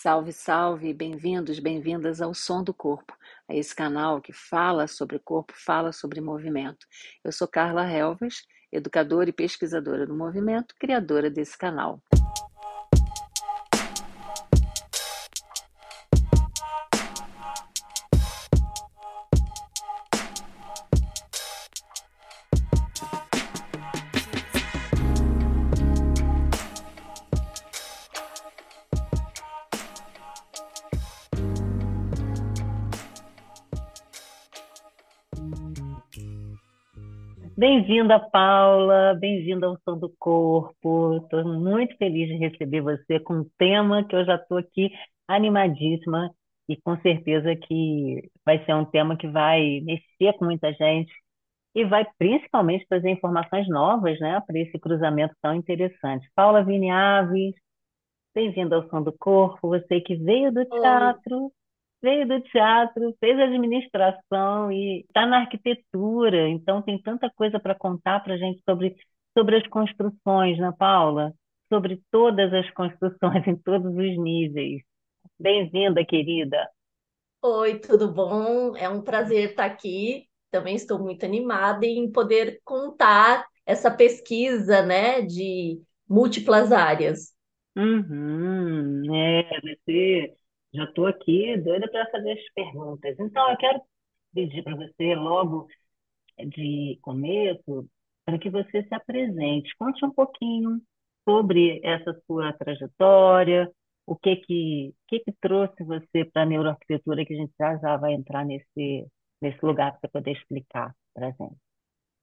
Salve, salve, bem-vindos, bem-vindas ao Som do Corpo, a esse canal que fala sobre corpo, fala sobre movimento. Eu sou Carla Helves, educadora e pesquisadora do movimento, criadora desse canal. Bem-vinda, Paula, bem-vinda ao Som do Corpo. Estou muito feliz de receber você com um tema que eu já estou aqui animadíssima e com certeza que vai ser um tema que vai mexer com muita gente e vai principalmente trazer informações novas, né, para esse cruzamento tão interessante. Paula Vini Aves, bem-vinda ao Som do Corpo, você que veio do teatro, veio do teatro, fez administração e está na arquitetura, então tem tanta coisa para contar para a gente sobre, sobre as construções, né, Paula? Sobre todas as construções em todos os níveis. Bem-vinda, querida. Oi, tudo bom? É um prazer estar aqui. Também estou muito animada em poder contar essa pesquisa, né, de múltiplas áreas. Uhum, é, você já estou aqui doida para fazer as perguntas. Então, eu quero pedir para você, logo de começo, para que você se apresente. Conte um pouquinho sobre essa sua trajetória, o que que, que, que trouxe você para a neuroarquitetura, que a gente já, já vai entrar nesse, nesse lugar para poder explicar para a gente.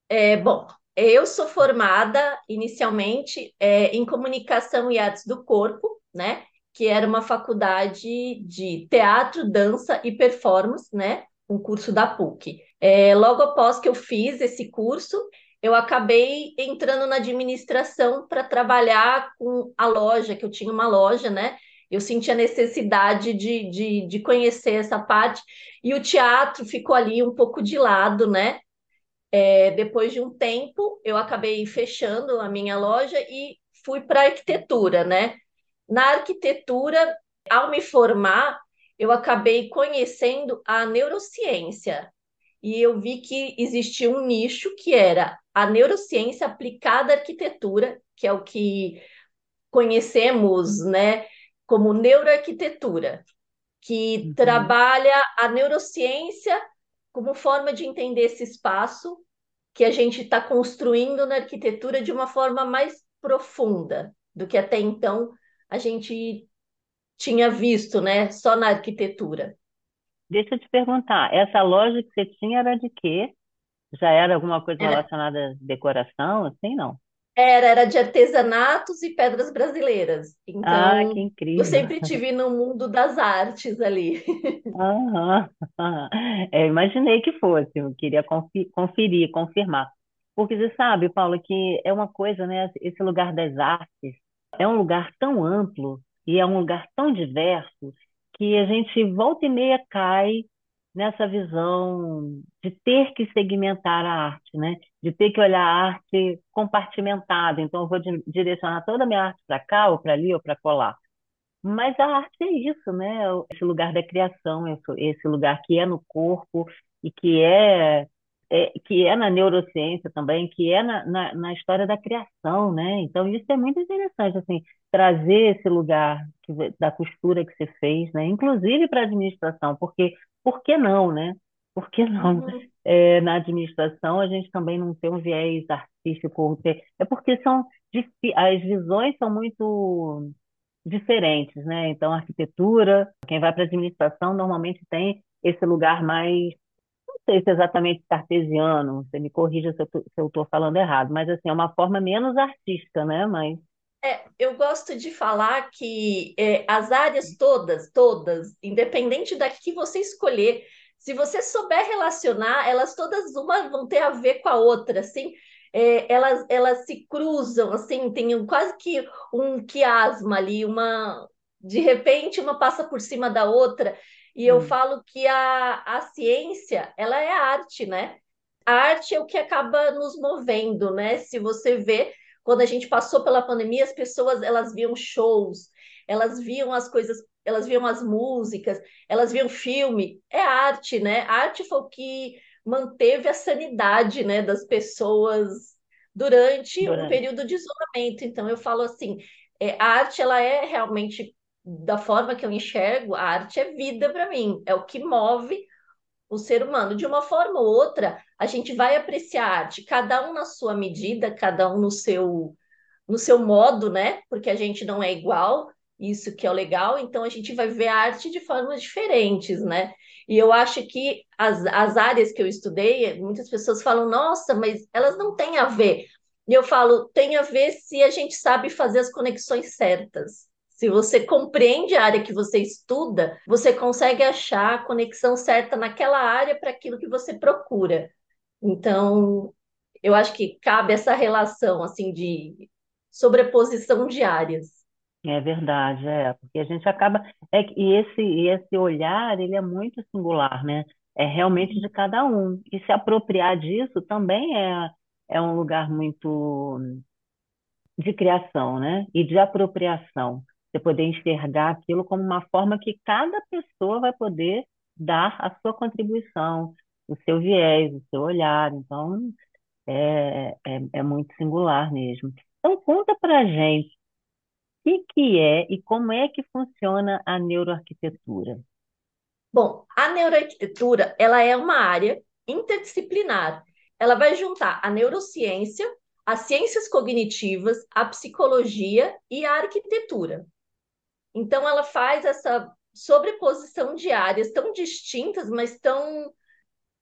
É, bom, eu sou formada inicialmente é, em comunicação e artes do corpo, né? Que era uma faculdade de teatro, dança e performance, né? Um curso da PUC. É, logo após que eu fiz esse curso, eu acabei entrando na administração para trabalhar com a loja, que eu tinha uma loja, né? Eu senti a necessidade de, de, de conhecer essa parte, e o teatro ficou ali um pouco de lado, né? É, depois de um tempo, eu acabei fechando a minha loja e fui para arquitetura, né? Na arquitetura, ao me formar, eu acabei conhecendo a neurociência e eu vi que existia um nicho que era a neurociência aplicada à arquitetura, que é o que conhecemos, né, como neuroarquitetura, que uhum. trabalha a neurociência como forma de entender esse espaço que a gente está construindo na arquitetura de uma forma mais profunda do que até então a gente tinha visto, né? Só na arquitetura. Deixa eu te perguntar, essa loja que você tinha era de quê? Já era alguma coisa era... relacionada à decoração, assim, não? Era, era de artesanatos e pedras brasileiras. Então, ah, que incrível. eu sempre tive no mundo das artes ali. Aham. É, imaginei que fosse, eu queria conferir, confirmar. Porque você sabe, Paulo, que é uma coisa, né? Esse lugar das artes, é um lugar tão amplo e é um lugar tão diverso que a gente volta e meia cai nessa visão de ter que segmentar a arte, né? De ter que olhar a arte compartimentada. Então, eu vou direcionar toda a minha arte para cá, ou para ali, ou para colar. Mas a arte é isso, né? Esse lugar da criação, esse lugar que é no corpo e que é é, que é na neurociência também, que é na, na, na, história da criação, né? Então, isso é muito interessante, assim, trazer esse lugar que, da costura que você fez, né? Inclusive para a administração, porque por que não, né? Por que não? Uhum. É, na administração, a gente também não tem um viés artístico, é porque são as visões são muito diferentes, né? Então, a arquitetura, quem vai para a administração normalmente tem esse lugar mais sei se é exatamente cartesiano, você me corrija se eu estou falando errado, mas assim, é uma forma menos artística, né? Mas... É, eu gosto de falar que é, as áreas todas, todas, independente da que você escolher, se você souber relacionar, elas todas uma vão ter a ver com a outra, assim, é, elas, elas se cruzam, assim, tem quase que um quiasma ali, uma de repente uma passa por cima da outra. E eu hum. falo que a, a ciência, ela é arte, né? A arte é o que acaba nos movendo, né? Se você vê, quando a gente passou pela pandemia, as pessoas, elas viam shows, elas viam as coisas elas viam as músicas, elas viam filme, é arte, né? A arte foi o que manteve a sanidade, né, das pessoas durante um Durante. período de isolamento. Então eu falo assim, é, a arte ela é realmente da forma que eu enxergo, a arte é vida para mim, é o que move o ser humano. De uma forma ou outra, a gente vai apreciar a arte, cada um na sua medida, cada um no seu no seu modo, né? Porque a gente não é igual, isso que é o legal, então a gente vai ver a arte de formas diferentes, né? E eu acho que as, as áreas que eu estudei, muitas pessoas falam, nossa, mas elas não têm a ver. E eu falo, tem a ver se a gente sabe fazer as conexões certas. Se você compreende a área que você estuda, você consegue achar a conexão certa naquela área para aquilo que você procura. Então, eu acho que cabe essa relação assim de sobreposição de áreas. É verdade, é, porque a gente acaba, é, e esse, esse olhar, ele é muito singular, né? É realmente de cada um. E se apropriar disso também é, é um lugar muito de criação, né? E de apropriação. Você poder enxergar aquilo como uma forma que cada pessoa vai poder dar a sua contribuição, o seu viés, o seu olhar. Então, é, é, é muito singular mesmo. Então, conta pra gente o que que é e como é que funciona a neuroarquitetura. Bom, a neuroarquitetura, ela é uma área interdisciplinar. Ela vai juntar a neurociência, as ciências cognitivas, a psicologia e a arquitetura. Então, ela faz essa sobreposição de áreas tão distintas, mas tão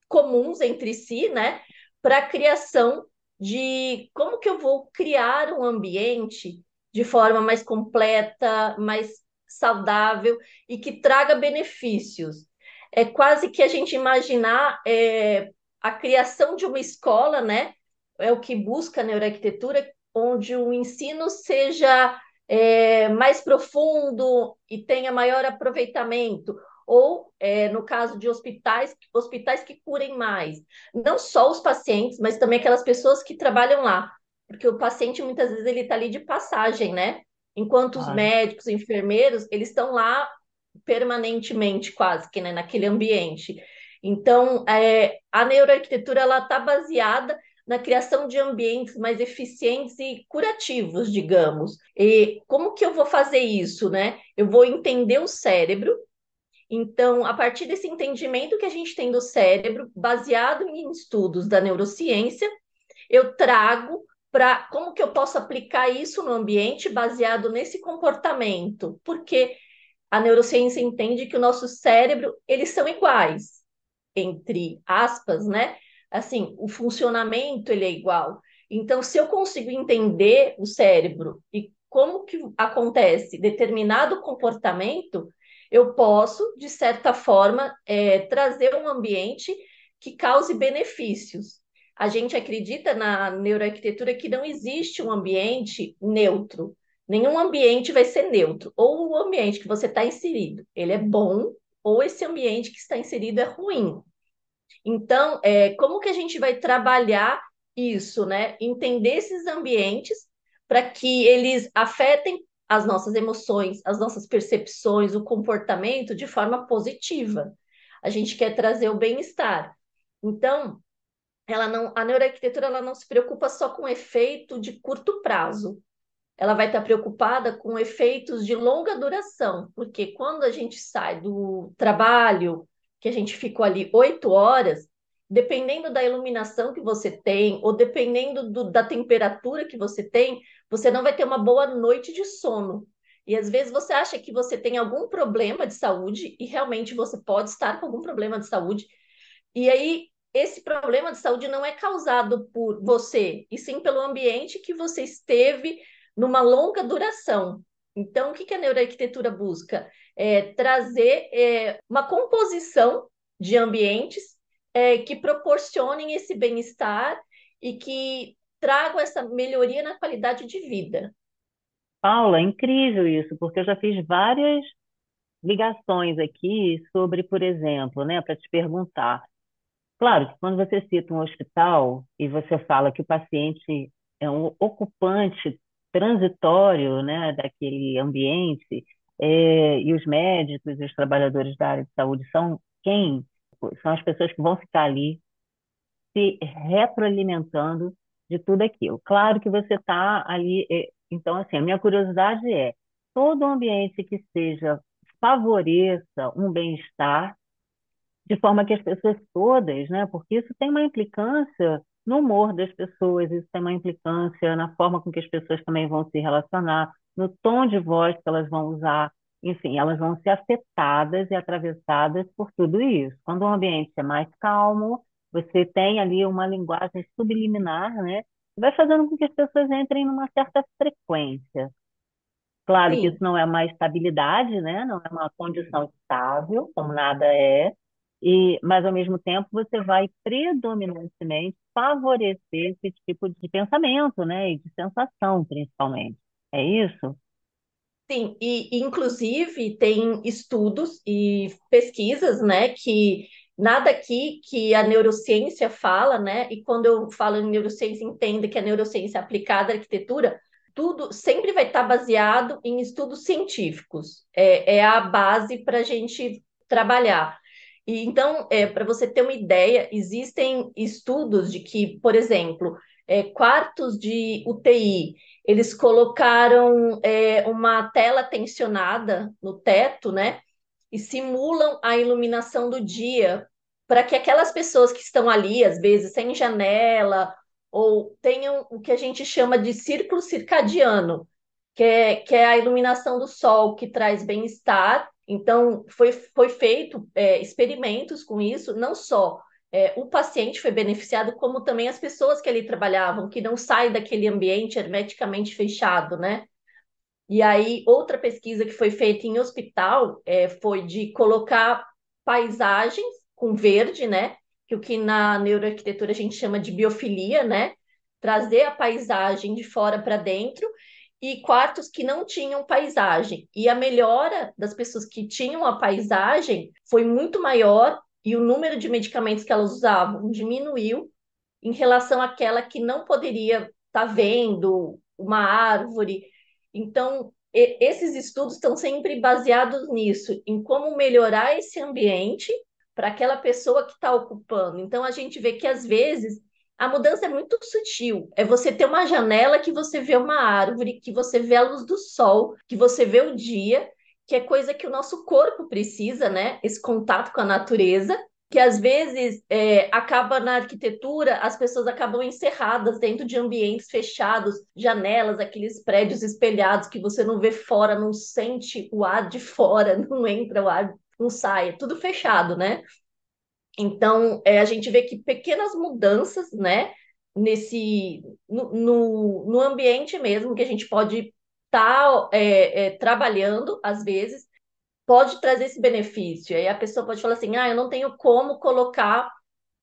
comuns entre si, né? Para a criação de como que eu vou criar um ambiente de forma mais completa, mais saudável e que traga benefícios. É quase que a gente imaginar é, a criação de uma escola, né? É o que busca a neuroarquitetura, onde o ensino seja é, mais profundo e tenha maior aproveitamento, ou, é, no caso de hospitais, hospitais que curem mais. Não só os pacientes, mas também aquelas pessoas que trabalham lá. Porque o paciente, muitas vezes, ele está ali de passagem, né? Enquanto os médicos, enfermeiros, eles estão lá permanentemente, quase que, né, naquele ambiente. Então, é, a neuroarquitetura, ela está baseada na criação de ambientes mais eficientes e curativos, digamos. E como que eu vou fazer isso, né? Eu vou entender o cérebro, então, a partir desse entendimento que a gente tem do cérebro, baseado em estudos da neurociência, eu trago para como que eu posso aplicar isso no ambiente baseado nesse comportamento, porque a neurociência entende que o nosso cérebro, eles são iguais, entre aspas, né? Assim, o funcionamento ele é igual. Então, se eu consigo entender o cérebro e como que acontece determinado comportamento, eu posso, de certa forma, é, trazer um ambiente que cause benefícios. A gente acredita na neuroarquitetura que não existe um ambiente neutro. Nenhum ambiente vai ser neutro. Ou o ambiente que você está inserido, ele é bom, ou esse ambiente que está inserido é ruim. Então, é, como que a gente vai trabalhar isso, né? Entender esses ambientes para que eles afetem as nossas emoções, as nossas percepções, o comportamento de forma positiva. A gente quer trazer o bem-estar. Então, ela não, a neuroarquitetura ela não se preocupa só com efeito de curto prazo. Ela vai estar preocupada com efeitos de longa duração, porque quando a gente sai do trabalho, que a gente ficou ali oito horas, dependendo da iluminação que você tem, ou dependendo do, da temperatura que você tem, você não vai ter uma boa noite de sono. E às vezes você acha que você tem algum problema de saúde, e realmente você pode estar com algum problema de saúde, e aí esse problema de saúde não é causado por você, e sim pelo ambiente que você esteve numa longa duração. Então, o que que a neuroarquitetura busca? É trazer é, uma composição de ambientes é, que proporcionem esse bem-estar e que tragam essa melhoria na qualidade de vida. Paula, é incrível isso, porque eu já fiz várias ligações aqui sobre, por exemplo, né, para te perguntar. Claro que quando você cita um hospital e você fala que o paciente é um ocupante transitório, né, daquele ambiente, É, e os médicos e os trabalhadores da área de saúde são quem? São as pessoas que vão ficar ali se retroalimentando de tudo aquilo. Claro que você está ali. É, então, assim, a minha curiosidade é: todo ambiente que seja favoreça um bem-estar, de forma que as pessoas todas, né? Porque isso tem uma implicância no humor das pessoas, isso tem uma implicância na forma com que as pessoas também vão se relacionar, no tom de voz que elas vão usar, enfim, elas vão ser afetadas e atravessadas por tudo isso. Quando o ambiente é mais calmo, você tem ali uma linguagem subliminar, né? Vai fazendo com que as pessoas entrem numa certa frequência. Claro que isso Sim. não é uma estabilidade, né? Não é uma condição estável, como nada é. E, mas ao mesmo tempo você vai predominantemente favorecer esse tipo de pensamento, né? E de sensação, principalmente. É isso? Sim, e inclusive tem estudos e pesquisas, né, que nada aqui que a neurociência fala, né, e quando eu falo em neurociência, entenda que a neurociência aplicada à arquitetura, tudo sempre vai estar baseado em estudos científicos, é, é a base para a gente trabalhar. E então, é, para você ter uma ideia, existem estudos de que, por exemplo, é, quartos de UTI eles colocaram é, uma tela tensionada no teto, né? E simulam a iluminação do dia para que aquelas pessoas que estão ali, às vezes sem janela, ou tenham o que a gente chama de círculo circadiano, que é, que é a iluminação do sol que traz bem-estar. Então, foi, foi feito é, experimentos com isso, não só é, o paciente foi beneficiado, como também as pessoas que ali trabalhavam, que não saem daquele ambiente hermeticamente fechado, né? E aí, outra pesquisa que foi feita em hospital é, foi de colocar paisagens com verde, né? Que o que na neuroarquitetura a gente chama de biofilia, né? Trazer a paisagem de fora para dentro e quartos que não tinham paisagem. E a melhora das pessoas que tinham a paisagem foi muito maior e o número de medicamentos que elas usavam diminuiu em relação àquela que não poderia estar tá vendo uma árvore. Então, esses estudos estão sempre baseados nisso, em como melhorar esse ambiente para aquela pessoa que está ocupando. Então, a gente vê que às vezes a mudança é muito sutil. É você ter uma janela que você vê uma árvore, que você vê a luz do sol, que você vê o dia, que é coisa que o nosso corpo precisa, né? Esse contato com a natureza, que às vezes é, acaba na arquitetura, as pessoas acabam encerradas dentro de ambientes fechados, janelas, aqueles prédios espelhados que você não vê fora, não sente o ar de fora, não entra o ar, não sai, é tudo fechado, né? Então, é, a gente vê que pequenas mudanças, né, nesse, no, no, no ambiente mesmo, que a gente pode estar tá, é, é, trabalhando, às vezes, pode trazer esse benefício. Aí a pessoa pode falar assim: ah, eu não tenho como colocar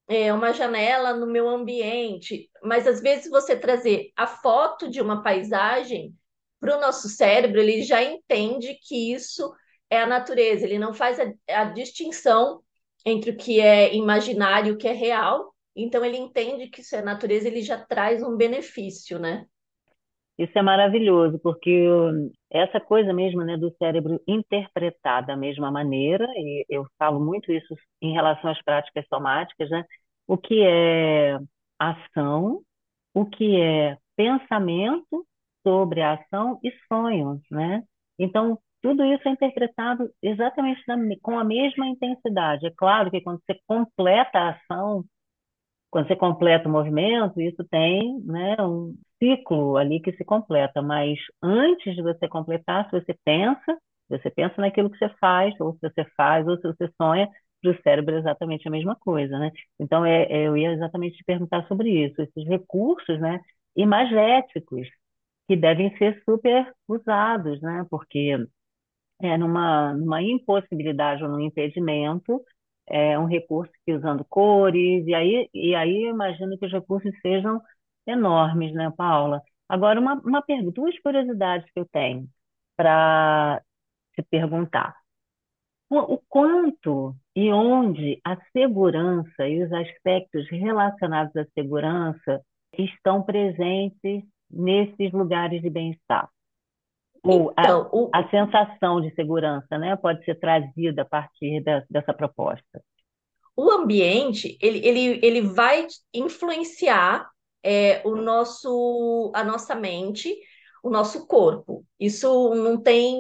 é, uma janela no meu ambiente, mas às vezes você trazer a foto de uma paisagem para o nosso cérebro, ele já entende que isso é a natureza, ele não faz a, a distinção entre o que é imaginário e o que é real. Então ele entende que isso é natureza, ele já traz um benefício, né? Isso é maravilhoso, porque essa coisa mesmo, né, do cérebro interpretar da mesma maneira, e eu falo muito isso em relação às práticas somáticas, né? O que é ação, o que é pensamento sobre a ação e sonhos, né? Então, tudo isso é interpretado exatamente com a mesma intensidade. É claro que quando você completa a ação, quando você completa o movimento, isso tem, né, um ciclo ali que se completa, mas antes de você completar, se você pensa, você pensa naquilo que você faz, ou se você faz, ou se você sonha, para o cérebro é exatamente a mesma coisa, né? Então, é, é, eu ia exatamente te perguntar sobre isso, esses recursos, né, imagéticos, que devem ser super usados, né? Porque é numa, numa impossibilidade ou num impedimento, é um recurso que usando cores, e aí, e aí eu imagino que os recursos sejam enormes, né, Paula? Agora, uma, uma pergunta, duas curiosidades que eu tenho para te perguntar. O quanto e onde a segurança e os aspectos relacionados à segurança estão presentes nesses lugares de bem-estar? Ou a, Então, o, a sensação de segurança, né, pode ser trazida a partir da- dessa proposta. o ambiente ele, ele, ele vai influenciar é, o nosso, a nossa mente, o nosso corpo. Isso não tem,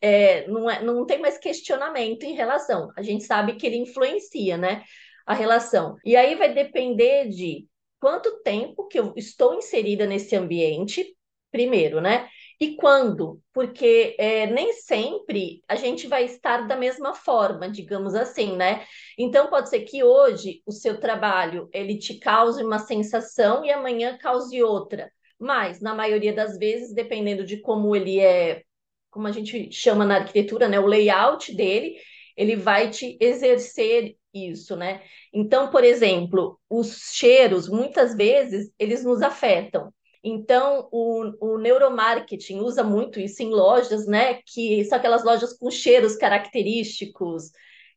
é, não é, não tem mais questionamento em relação. A gente sabe que ele influencia, né, a relação. E aí vai depender de quanto tempo que eu estou inserida nesse ambiente, primeiro, né? E quando? Porque é, nem sempre a gente vai estar da mesma forma, digamos assim, né? Então pode ser que hoje o seu trabalho ele te cause uma sensação e amanhã cause outra. Mas na maioria das vezes, dependendo de como ele é, como a gente chama na arquitetura, né, o layout dele, ele vai te exercer isso, né? Então, por exemplo, os cheiros muitas vezes eles nos afetam. Então, o, o neuromarketing usa muito isso em lojas, né? Que são aquelas lojas com cheiros característicos,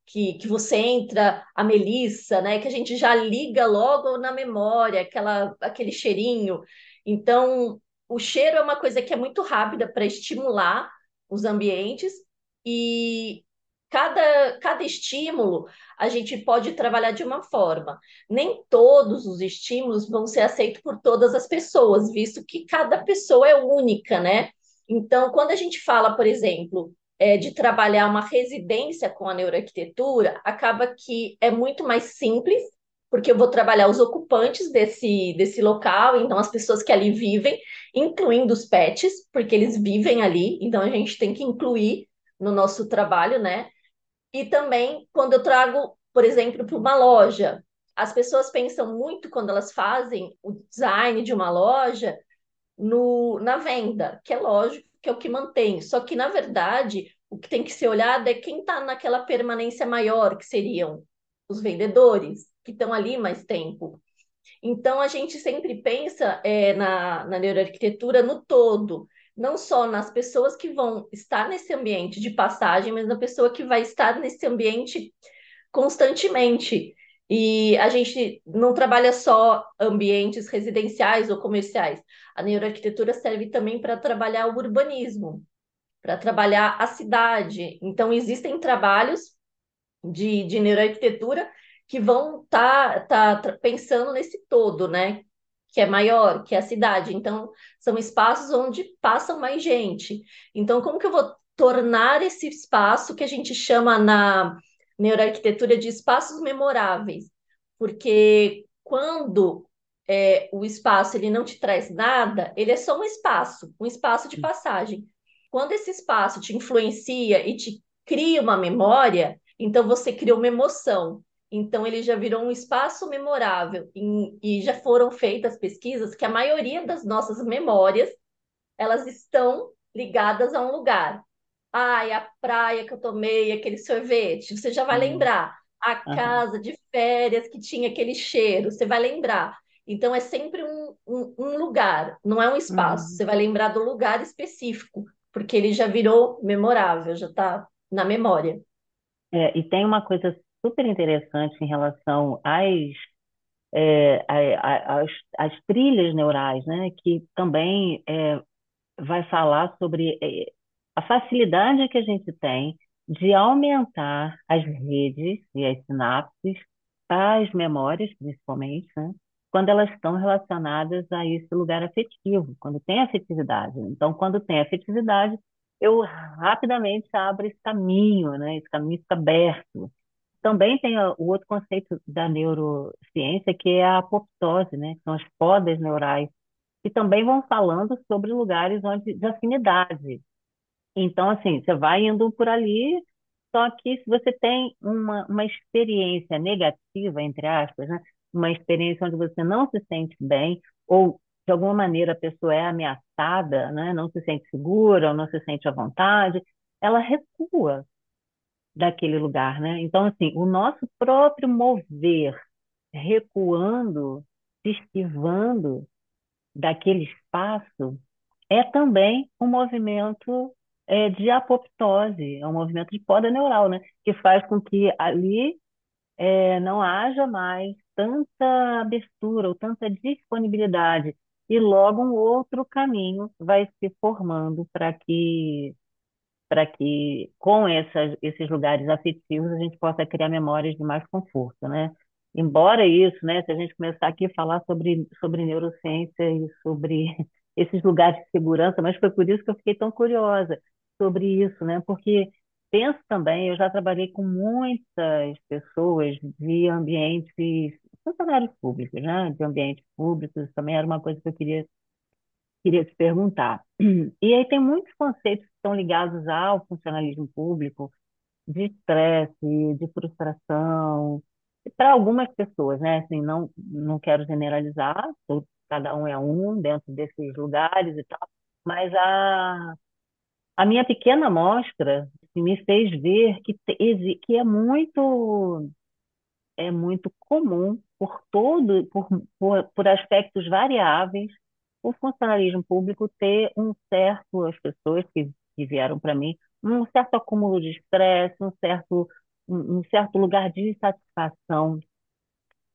que, que você entra, a melissa, né? Que a gente já liga logo na memória, aquela, aquele cheirinho. Então, o cheiro é uma coisa que é muito rápida para estimular os ambientes e cada, cada estímulo a gente pode trabalhar de uma forma. Nem todos os estímulos vão ser aceitos por todas as pessoas, visto que cada pessoa é única, né? Então, quando a gente fala, por exemplo, é, de trabalhar uma residência com a neuroarquitetura, acaba que é muito mais simples, porque eu vou trabalhar os ocupantes desse, desse local, então as pessoas que ali vivem, incluindo os pets, porque eles vivem ali, então a gente tem que incluir no nosso trabalho, né? E também quando eu trago, por exemplo, para uma loja, as pessoas pensam muito quando elas fazem o design de uma loja no, na venda, que é lógico que é o que mantém. Só que, na verdade, o que tem que ser olhado é quem está naquela permanência maior, que seriam os vendedores, que estão ali mais tempo. Então, a gente sempre pensa é, na, na neuroarquitetura no todo, não só nas pessoas que vão estar nesse ambiente de passagem, mas na pessoa que vai estar nesse ambiente constantemente. E a gente não trabalha só ambientes residenciais ou comerciais. A neuroarquitetura serve também para trabalhar o urbanismo, para trabalhar a cidade. Então, existem trabalhos de, de neuroarquitetura que vão estar tá, tá pensando nesse todo, né? Que é maior, que é a cidade. Então, são espaços onde passam mais gente. Então, como que eu vou tornar esse espaço que a gente chama na neuroarquitetura de espaços memoráveis? Porque quando é, o espaço ele não te traz nada, ele é só um espaço, um espaço de passagem. Quando esse espaço te influencia e te cria uma memória, então você cria uma emoção. Então ele já virou um espaço memorável e, e já foram feitas pesquisas que a maioria das nossas memórias elas estão ligadas a um lugar. Ai, a praia que eu tomei aquele sorvete, você já vai Hum, lembrar. A casa de férias que tinha aquele cheiro, você vai lembrar. Então é sempre um, um, um lugar, não é um espaço. Uhum. Você vai lembrar do lugar específico, porque ele já virou memorável, já está na memória. É, e tem uma coisa super interessante em relação às, é, às, às trilhas neurais, né? Que também é, vai falar sobre é, a facilidade que a gente tem de aumentar as redes e as sinapses, as memórias, principalmente, né? Quando elas estão relacionadas a esse lugar afetivo, quando tem afetividade. Então, quando tem afetividade, eu rapidamente abro esse caminho, né? Esse caminho fica aberto. Também tem o outro conceito da neurociência, que é a apoptose, né? Que são as podas neurais e também vão falando sobre lugares onde, de afinidade. Então, assim, você vai indo por ali, só que se você tem uma, uma experiência negativa, entre aspas, né? Uma experiência onde você não se sente bem, ou de alguma maneira a pessoa é ameaçada, né? Não se sente segura, ou não se sente à vontade, ela recua daquele lugar, né? Então, assim, o nosso próprio mover, recuando, se esquivando, daquele espaço é também um movimento é, de apoptose, é um movimento de poda neural, né? Que faz com que ali é, não haja mais tanta abertura ou tanta disponibilidade e logo um outro caminho vai se formando para que para que com essas, esses lugares afetivos a gente possa criar memórias de mais conforto, né? Embora isso, né, se a gente começar aqui a falar sobre, sobre neurociência e sobre esses lugares de segurança, mas foi por isso que eu fiquei tão curiosa sobre isso, né? Porque penso também, eu já trabalhei com muitas pessoas de ambientes, funcionários públicos, né? De ambientes públicos, também era uma coisa que eu queria queria te perguntar. E aí tem muitos conceitos que estão ligados ao funcionalismo público, de estresse, de frustração, para algumas pessoas, né? Assim, não, não quero generalizar, cada um é um dentro desses lugares e tal, mas a, a minha pequena amostra me fez ver que, que é muito é muito comum por todo por, por, por aspectos variáveis o funcionalismo público ter um certo, as pessoas que, que vieram para mim, um certo acúmulo de estresse, um certo, um, um certo lugar de insatisfação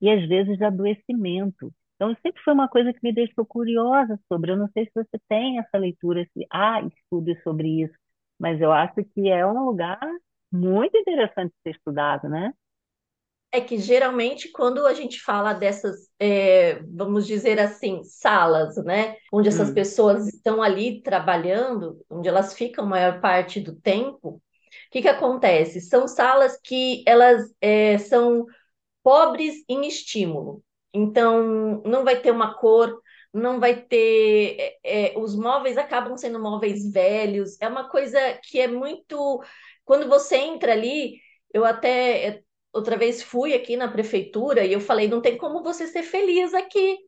e às vezes de adoecimento. Então, sempre foi uma coisa que me deixou curiosa sobre. Eu não sei se você tem essa leitura, se há estudos sobre isso, mas eu acho que é um lugar muito interessante de ser estudado, né? É que geralmente quando a gente fala dessas, é, vamos dizer assim, salas, né, onde essas Hum. pessoas estão ali trabalhando, onde elas ficam a maior parte do tempo, o que que acontece? São salas que elas é, são pobres em estímulo. Então, não vai ter uma cor, não vai ter. é, é, os móveis acabam sendo móveis velhos. É uma coisa que é muito. Quando você entra ali, eu até outra vez fui aqui na prefeitura e eu falei: não tem como você ser feliz aqui.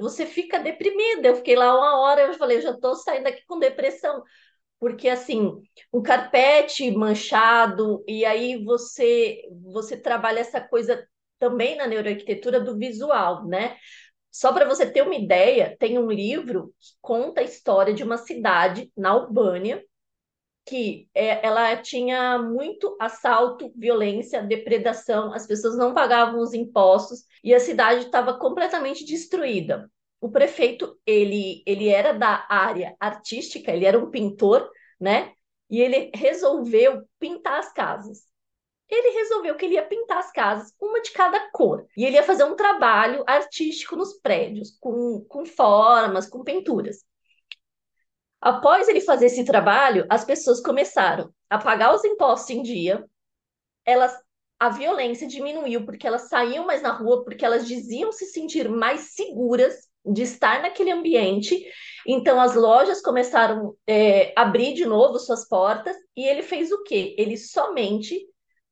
Você fica deprimida. Eu fiquei lá uma hora, eu falei, eu já estou saindo aqui com depressão porque assim, um carpete manchado, e aí você você trabalha essa coisa também na neuroarquitetura do visual, né? Só para você ter uma ideia, tem um livro que conta a história de uma cidade na Albânia que é, ela tinha muito assalto, violência, depredação, as pessoas não pagavam os impostos e a cidade estava completamente destruída. O prefeito, ele, ele era da área artística, ele era um pintor, né? E ele resolveu pintar as casas. Ele resolveu que ele ia pintar as casas, uma de cada cor. E ele ia fazer um trabalho artístico nos prédios, com, com formas, com pinturas. Após ele fazer esse trabalho, as pessoas começaram a pagar os impostos em dia, elas a violência diminuiu porque elas saíam mais na rua, porque elas diziam se sentir mais seguras de estar naquele ambiente. Então as lojas começaram a é, abrir de novo suas portas e ele fez o quê? Ele somente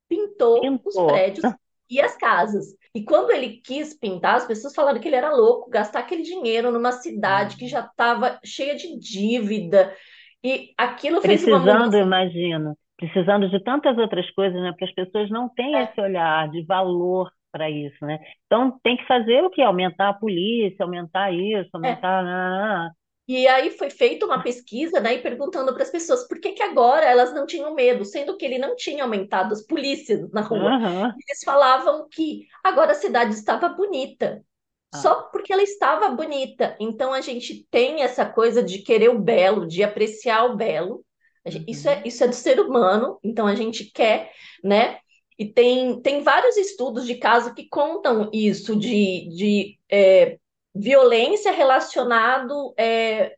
pintou os Pintor. prédios e as casas. E quando ele quis pintar, as pessoas falaram que ele era louco, gastar aquele dinheiro numa cidade que já estava cheia de dívida. E aquilo fez uma Precisando, mudança. imagino, precisando de tantas outras coisas, né? Porque as pessoas não têm esse olhar de valor para isso, né? Então tem que fazer o quê? Aumentar a polícia, aumentar isso, É, aumentar. ah, E aí foi feita uma pesquisa, né, e perguntando para as pessoas por que que agora elas não tinham medo, sendo que ele não tinha aumentado as polícias na rua. aham, Eles falavam que agora a cidade estava bonita, ah, só porque ela estava bonita. Então a gente tem essa coisa de querer o belo, de apreciar o belo. Isso é, uhum. isso é do ser humano, então a gente quer, né? E tem, tem vários estudos de caso que contam isso, de, de é, violência relacionado é,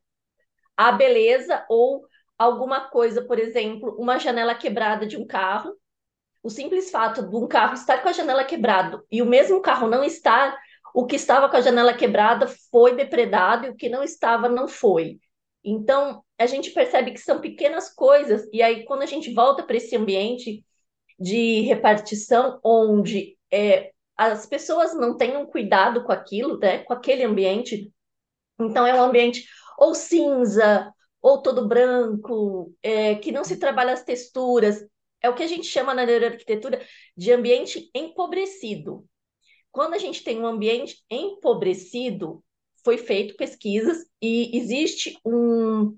à beleza ou alguma coisa, por exemplo, uma janela quebrada de um carro. O simples fato de um carro estar com a janela quebrada e o mesmo carro não estar, o que estava com a janela quebrada foi depredado e o que não estava não foi. Então, a gente percebe que são pequenas coisas, e aí, quando a gente volta para esse ambiente de repartição, onde é, as pessoas não um cuidado com aquilo, né, com aquele ambiente, então é um ambiente ou cinza, ou todo branco, é, que não se trabalha as texturas. É o que a gente chama na neuroarquitetura de ambiente empobrecido. Quando a gente tem um ambiente empobrecido, foi feito pesquisas e existe um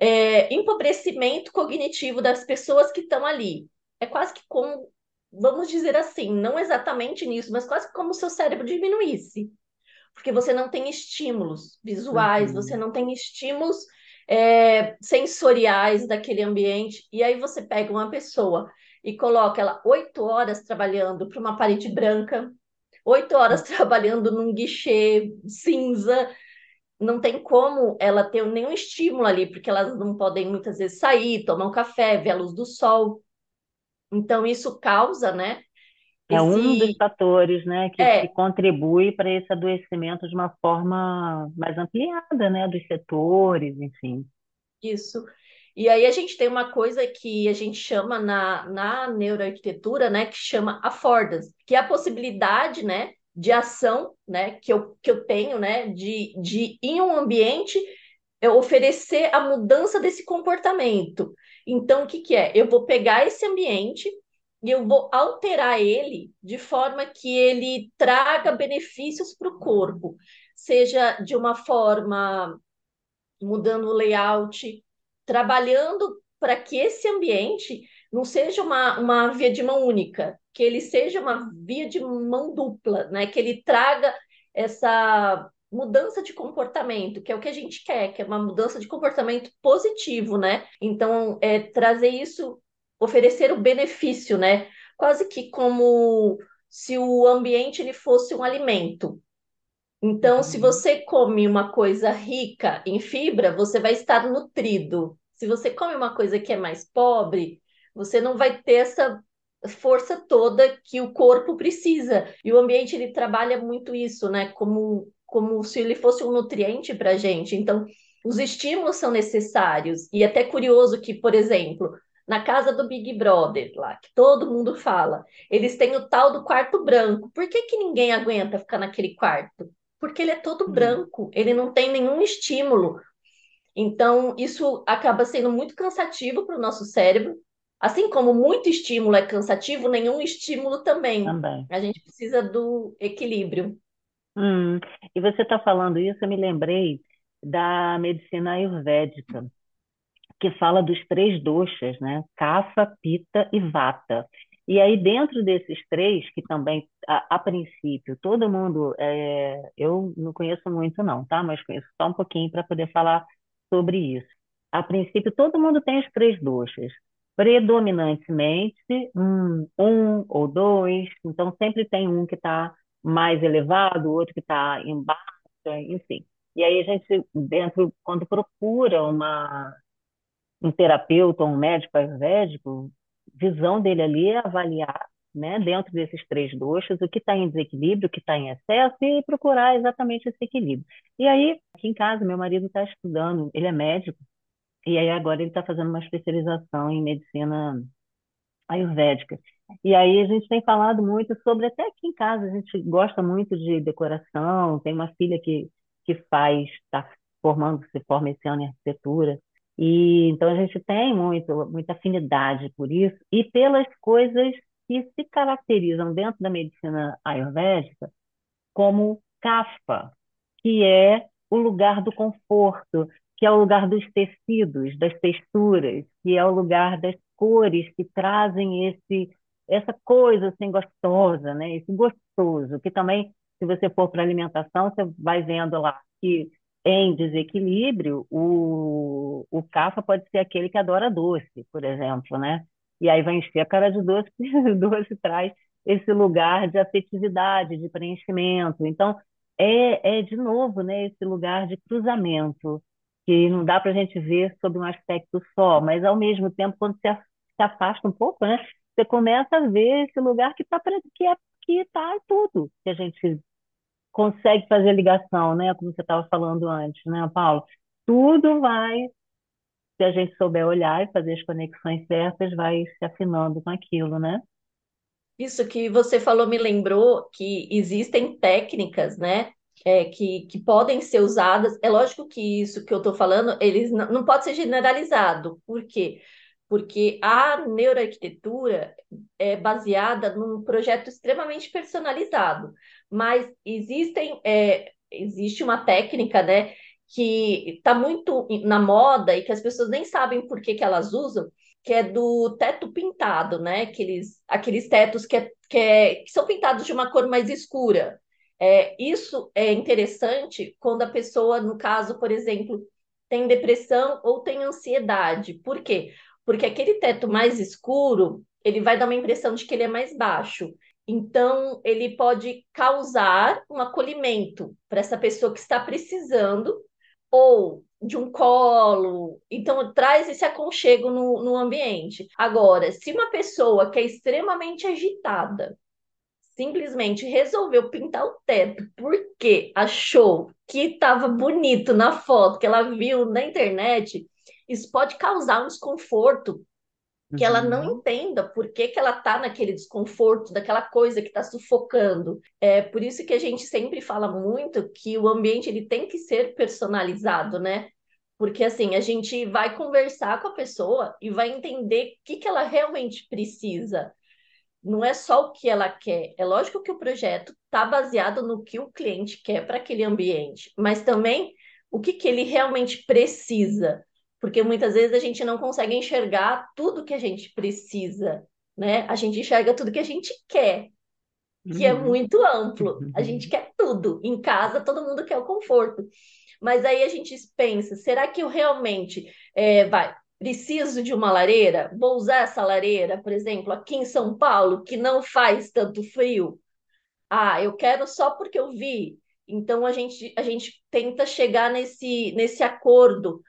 é, empobrecimento cognitivo das pessoas que estão ali. É quase que como, vamos dizer assim, não exatamente nisso, mas quase como se o seu cérebro diminuísse porque você não tem estímulos visuais, você Uhum. não tem estímulos é, sensoriais daquele ambiente, e aí você pega uma pessoa e coloca ela oito horas trabalhando para uma parede branca, oito horas trabalhando num guichê cinza, não tem como ela ter nenhum estímulo ali, porque elas não podem muitas vezes sair, tomar um café, ver a luz do sol. Então, isso causa, né, É um dos esse... fatores, né, que, que É, contribui para esse adoecimento de uma forma mais ampliada, né, dos setores, enfim. isso. E aí a gente tem uma coisa que a gente chama na, na neuroarquitetura, né, que chama affordance, que é a possibilidade, né, de ação, né, que eu, que eu tenho, né, de, de em um ambiente eu oferecer a mudança desse comportamento. Então, o que que é? Eu vou pegar esse ambiente e eu vou alterar ele de forma que ele traga benefícios para o corpo, seja de uma forma mudando o layout, trabalhando para que esse ambiente não seja uma, uma via de mão única, que ele seja uma via de mão dupla, né? Que ele traga essa mudança de comportamento, que é o que a gente quer, que é uma mudança de comportamento positivo, né? Então, é trazer isso, oferecer o benefício, né? Quase que como se o ambiente ele fosse um alimento. Então, se Uhum. você come uma coisa rica em fibra, você vai estar nutrido. Se você come uma coisa que é mais pobre, você não vai ter essa força toda que o corpo precisa. E o ambiente ele trabalha muito isso, né? Como, como se ele fosse um nutriente para a gente. Então, os estímulos são necessários. E é até curioso que, por exemplo, na casa do Big Brother, lá, que todo mundo fala, eles têm o tal do quarto branco. Por que que ninguém aguenta ficar naquele quarto? porque ele é todo Uhum. branco, ele não tem nenhum estímulo. Então, isso acaba sendo muito cansativo para o nosso cérebro. Assim como muito estímulo é cansativo, nenhum estímulo também. Também. A gente precisa do equilíbrio. Hum, e você está falando isso, eu me lembrei da medicina ayurvédica, que fala dos três doshas, né? Kapha, Pitta e Vata. E aí, dentro desses três, que também, a, a princípio, todo mundo, é, eu não conheço muito não, tá? Mas conheço só um pouquinho para poder falar sobre isso. A princípio, todo mundo tem os três doshas. Predominantemente, um, um ou dois, então sempre tem um que está mais elevado, o outro que está embaixo, enfim. E aí a gente, dentro, quando procura uma um terapeuta um médico ayurvédico, visão dele ali é avaliar, né, dentro desses três doshas, o que está em desequilíbrio, o que está em excesso e procurar exatamente esse equilíbrio. E aí, aqui em casa, meu marido está estudando, ele é médico, e aí agora ele está fazendo uma especialização em medicina ayurvédica. E aí a gente tem falado muito sobre, até aqui em casa, a gente gosta muito de decoração, tem uma filha que, que faz, está formando, se forma esse ano em arquitetura, e então a gente tem muito, muita afinidade por isso e pelas coisas que se caracterizam dentro da medicina ayurvédica como Kapha, que é o lugar do conforto, que é o lugar dos tecidos, das texturas, que é o lugar das cores que trazem esse essa coisa assim gostosa, né? Esse gostoso, que também, se você for para alimentação, você vai vendo lá que em desequilíbrio, o, o cafa pode ser aquele que adora doce, por exemplo, né? E aí vai encher a cara de doce, porque doce traz esse lugar de afetividade, de preenchimento. Então, é, é de novo, né, esse lugar de cruzamento, que não dá para a gente ver sob um aspecto só, mas ao mesmo tempo, quando se afasta um pouco, né, você começa a ver esse lugar que está que é que em tudo que a gente consegue fazer ligação, né, como você estava falando antes, né, Paulo? Tudo vai, se a gente souber olhar e fazer as conexões certas, vai se afinando com aquilo, né? Isso que você falou me lembrou que existem técnicas, né? é, que, que podem ser usadas. É lógico que isso que eu estou falando, eles não, não pode ser generalizado. Por quê? Porque a neuroarquitetura é baseada num projeto extremamente personalizado, mas existem, é, existe uma técnica, né, que está muito na moda e que as pessoas nem sabem por que, que elas usam, que é do teto pintado, né? Aqueles, aqueles tetos que, é, que, é, que são pintados de uma cor mais escura. É, isso é interessante quando a pessoa, no caso, por exemplo, tem depressão ou tem ansiedade. Por quê? Porque aquele teto mais escuro, ele vai dar uma impressão de que ele é mais baixo. Então, ele pode causar um acolhimento para essa pessoa que está precisando, ou de um colo. Então, traz esse aconchego no, no ambiente. Agora, se uma pessoa que é extremamente agitada, simplesmente resolveu pintar o teto porque achou que estava bonito na foto que ela viu na internet, isso pode causar um desconforto que ela não Uhum, entenda por que, que ela está naquele desconforto, daquela coisa que está sufocando. É por isso que a gente sempre fala muito que o ambiente ele tem que ser personalizado, né? Porque assim, a gente vai conversar com a pessoa e vai entender o que, que ela realmente precisa não é só o que ela quer. É lógico que o projeto está baseado no que o cliente quer para aquele ambiente, mas também o que, que ele realmente precisa. Porque muitas vezes a gente não consegue enxergar tudo que a gente precisa, né? A gente enxerga tudo que a gente quer, que é uhum, muito amplo. A gente quer tudo. Em casa, todo mundo quer o conforto. Mas aí a gente pensa, será que eu realmente é, vai, preciso de uma lareira? Vou usar essa lareira, por exemplo, aqui em São Paulo, que não faz tanto frio. Ah, eu quero só porque eu vi. Então a gente, a gente tenta chegar nesse, nesse acordo.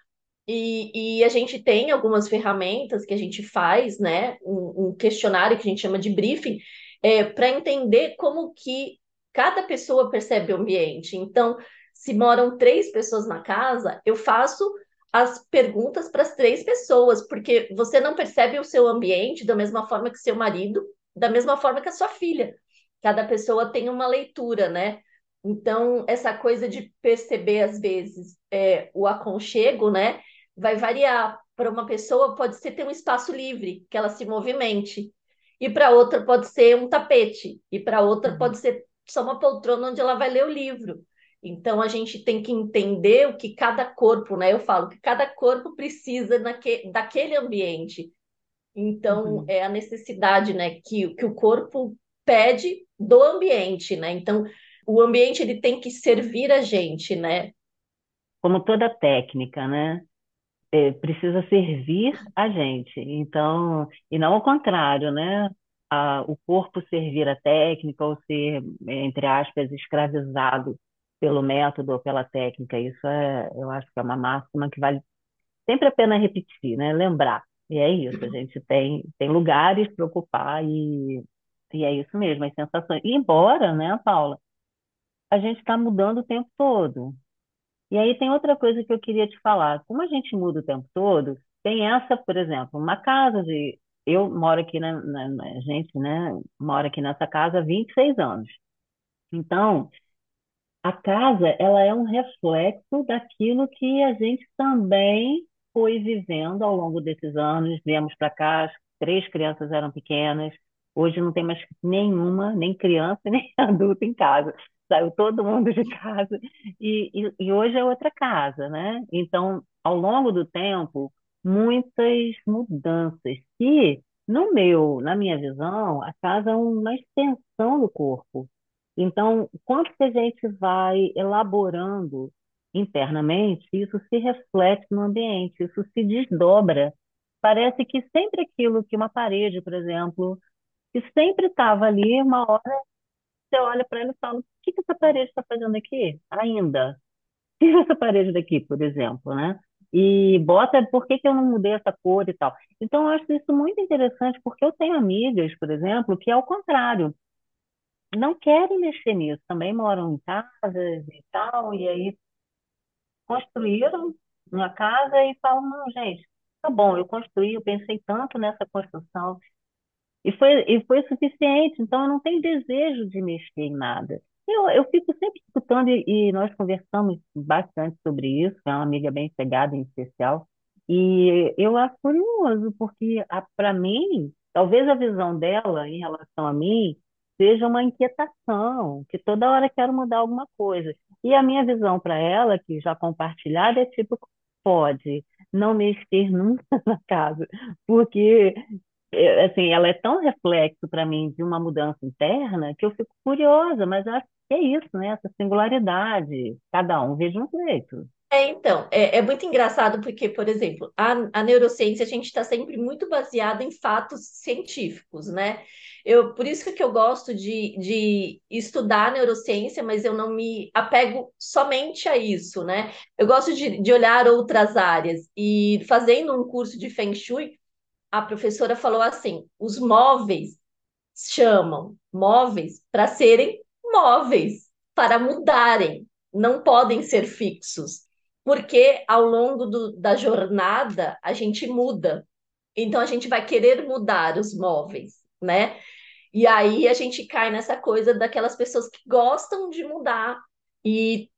E, e a gente tem algumas ferramentas que a gente faz, né? Um, um questionário que a gente chama de briefing, é, para entender como que cada pessoa percebe o ambiente. Então, se moram três pessoas na casa, eu faço as perguntas para as três pessoas, porque você não percebe o seu ambiente da mesma forma que seu marido, da mesma forma que a sua filha. Cada pessoa tem uma leitura, né? Então, essa coisa de perceber, às vezes, é, o aconchego, né? Vai variar. Para uma pessoa, pode ser ter um espaço livre, que ela se movimente. E para outra, pode ser um tapete. E para outra, uhum, pode ser só uma poltrona onde ela vai ler o livro. Então, a gente tem que entender o que cada corpo, né? Eu falo que cada corpo precisa naque, daquele ambiente. Então, uhum. é a necessidade, né, que, que o corpo pede do ambiente, né? Então, o ambiente ele tem que servir a gente, né? Como toda técnica, né? É, precisa servir a gente. Então, e não ao contrário, né? A, o corpo servir a técnica ou ser, entre aspas, escravizado pelo método ou pela técnica. Isso é, eu acho que é uma máxima que vale sempre a pena repetir, né? Lembrar. E é isso, a gente tem, tem lugares para ocupar e, e é isso mesmo, as sensações. E embora, né, Paula, a gente está mudando o tempo todo. E aí tem outra coisa que eu queria te falar. Como a gente muda o tempo todo, tem essa, por exemplo, uma casa de. Eu moro aqui na, na, na- gente, né, mora aqui nessa casa há 26 anos. Então, a casa, ela é um reflexo daquilo que a gente também foi vivendo ao longo desses anos. Viemos para cá, as três crianças eram pequenas. Hoje não tem mais nenhuma, nem criança, nem adulto em casa. Saiu todo mundo de casa e, e, e hoje é outra casa, né? Então, ao longo do tempo, muitas mudanças que, no meu, na minha visão, a casa é uma extensão do corpo. Então, quanto que a gente vai elaborando internamente, isso se reflete no ambiente, isso se desdobra. Parece que sempre aquilo que uma parede, por exemplo, que sempre estava ali, uma hora você olha para ela e fala: o que que essa parede está fazendo aqui? Ainda. Tira essa parede daqui, por exemplo, né? E bota por que que eu não mudei essa cor e tal. Então, eu acho isso muito interessante, porque eu tenho amigas, por exemplo, que é o contrário não querem mexer nisso, também moram em casas e tal, e aí construíram uma casa e falam, não, gente, tá bom, eu construí, eu pensei tanto nessa construção, e foi, e foi suficiente, então eu não tenho desejo de mexer em nada. Eu, eu fico sempre escutando, e, e nós conversamos bastante sobre isso, é uma amiga bem chegada em especial, e eu acho curioso, porque para mim, talvez a visão dela em relação a mim seja uma inquietação, que toda hora quero mudar alguma coisa. E a minha visão para ela, que já compartilhada, é tipo, pode não mexer nunca na casa, porque assim, ela é tão reflexo para mim de uma mudança interna que eu fico curiosa, mas acho que é isso, né? Essa singularidade, cada um de um jeito. É, então, é, é muito engraçado porque, por exemplo, a, a neurociência a gente está sempre muito baseado em fatos científicos, né? Eu, por isso que eu gosto de, de estudar neurociência, mas eu não me apego somente a isso, né? Eu gosto de, de olhar outras áreas. E fazendo um curso de Feng Shui, a professora falou assim: os móveis chamam móveis para serem móveis, para mudarem, não podem ser fixos, porque ao longo do, da jornada a gente muda. Então a gente vai querer mudar os móveis, né? E aí a gente cai nessa coisa daquelas pessoas que gostam de mudar e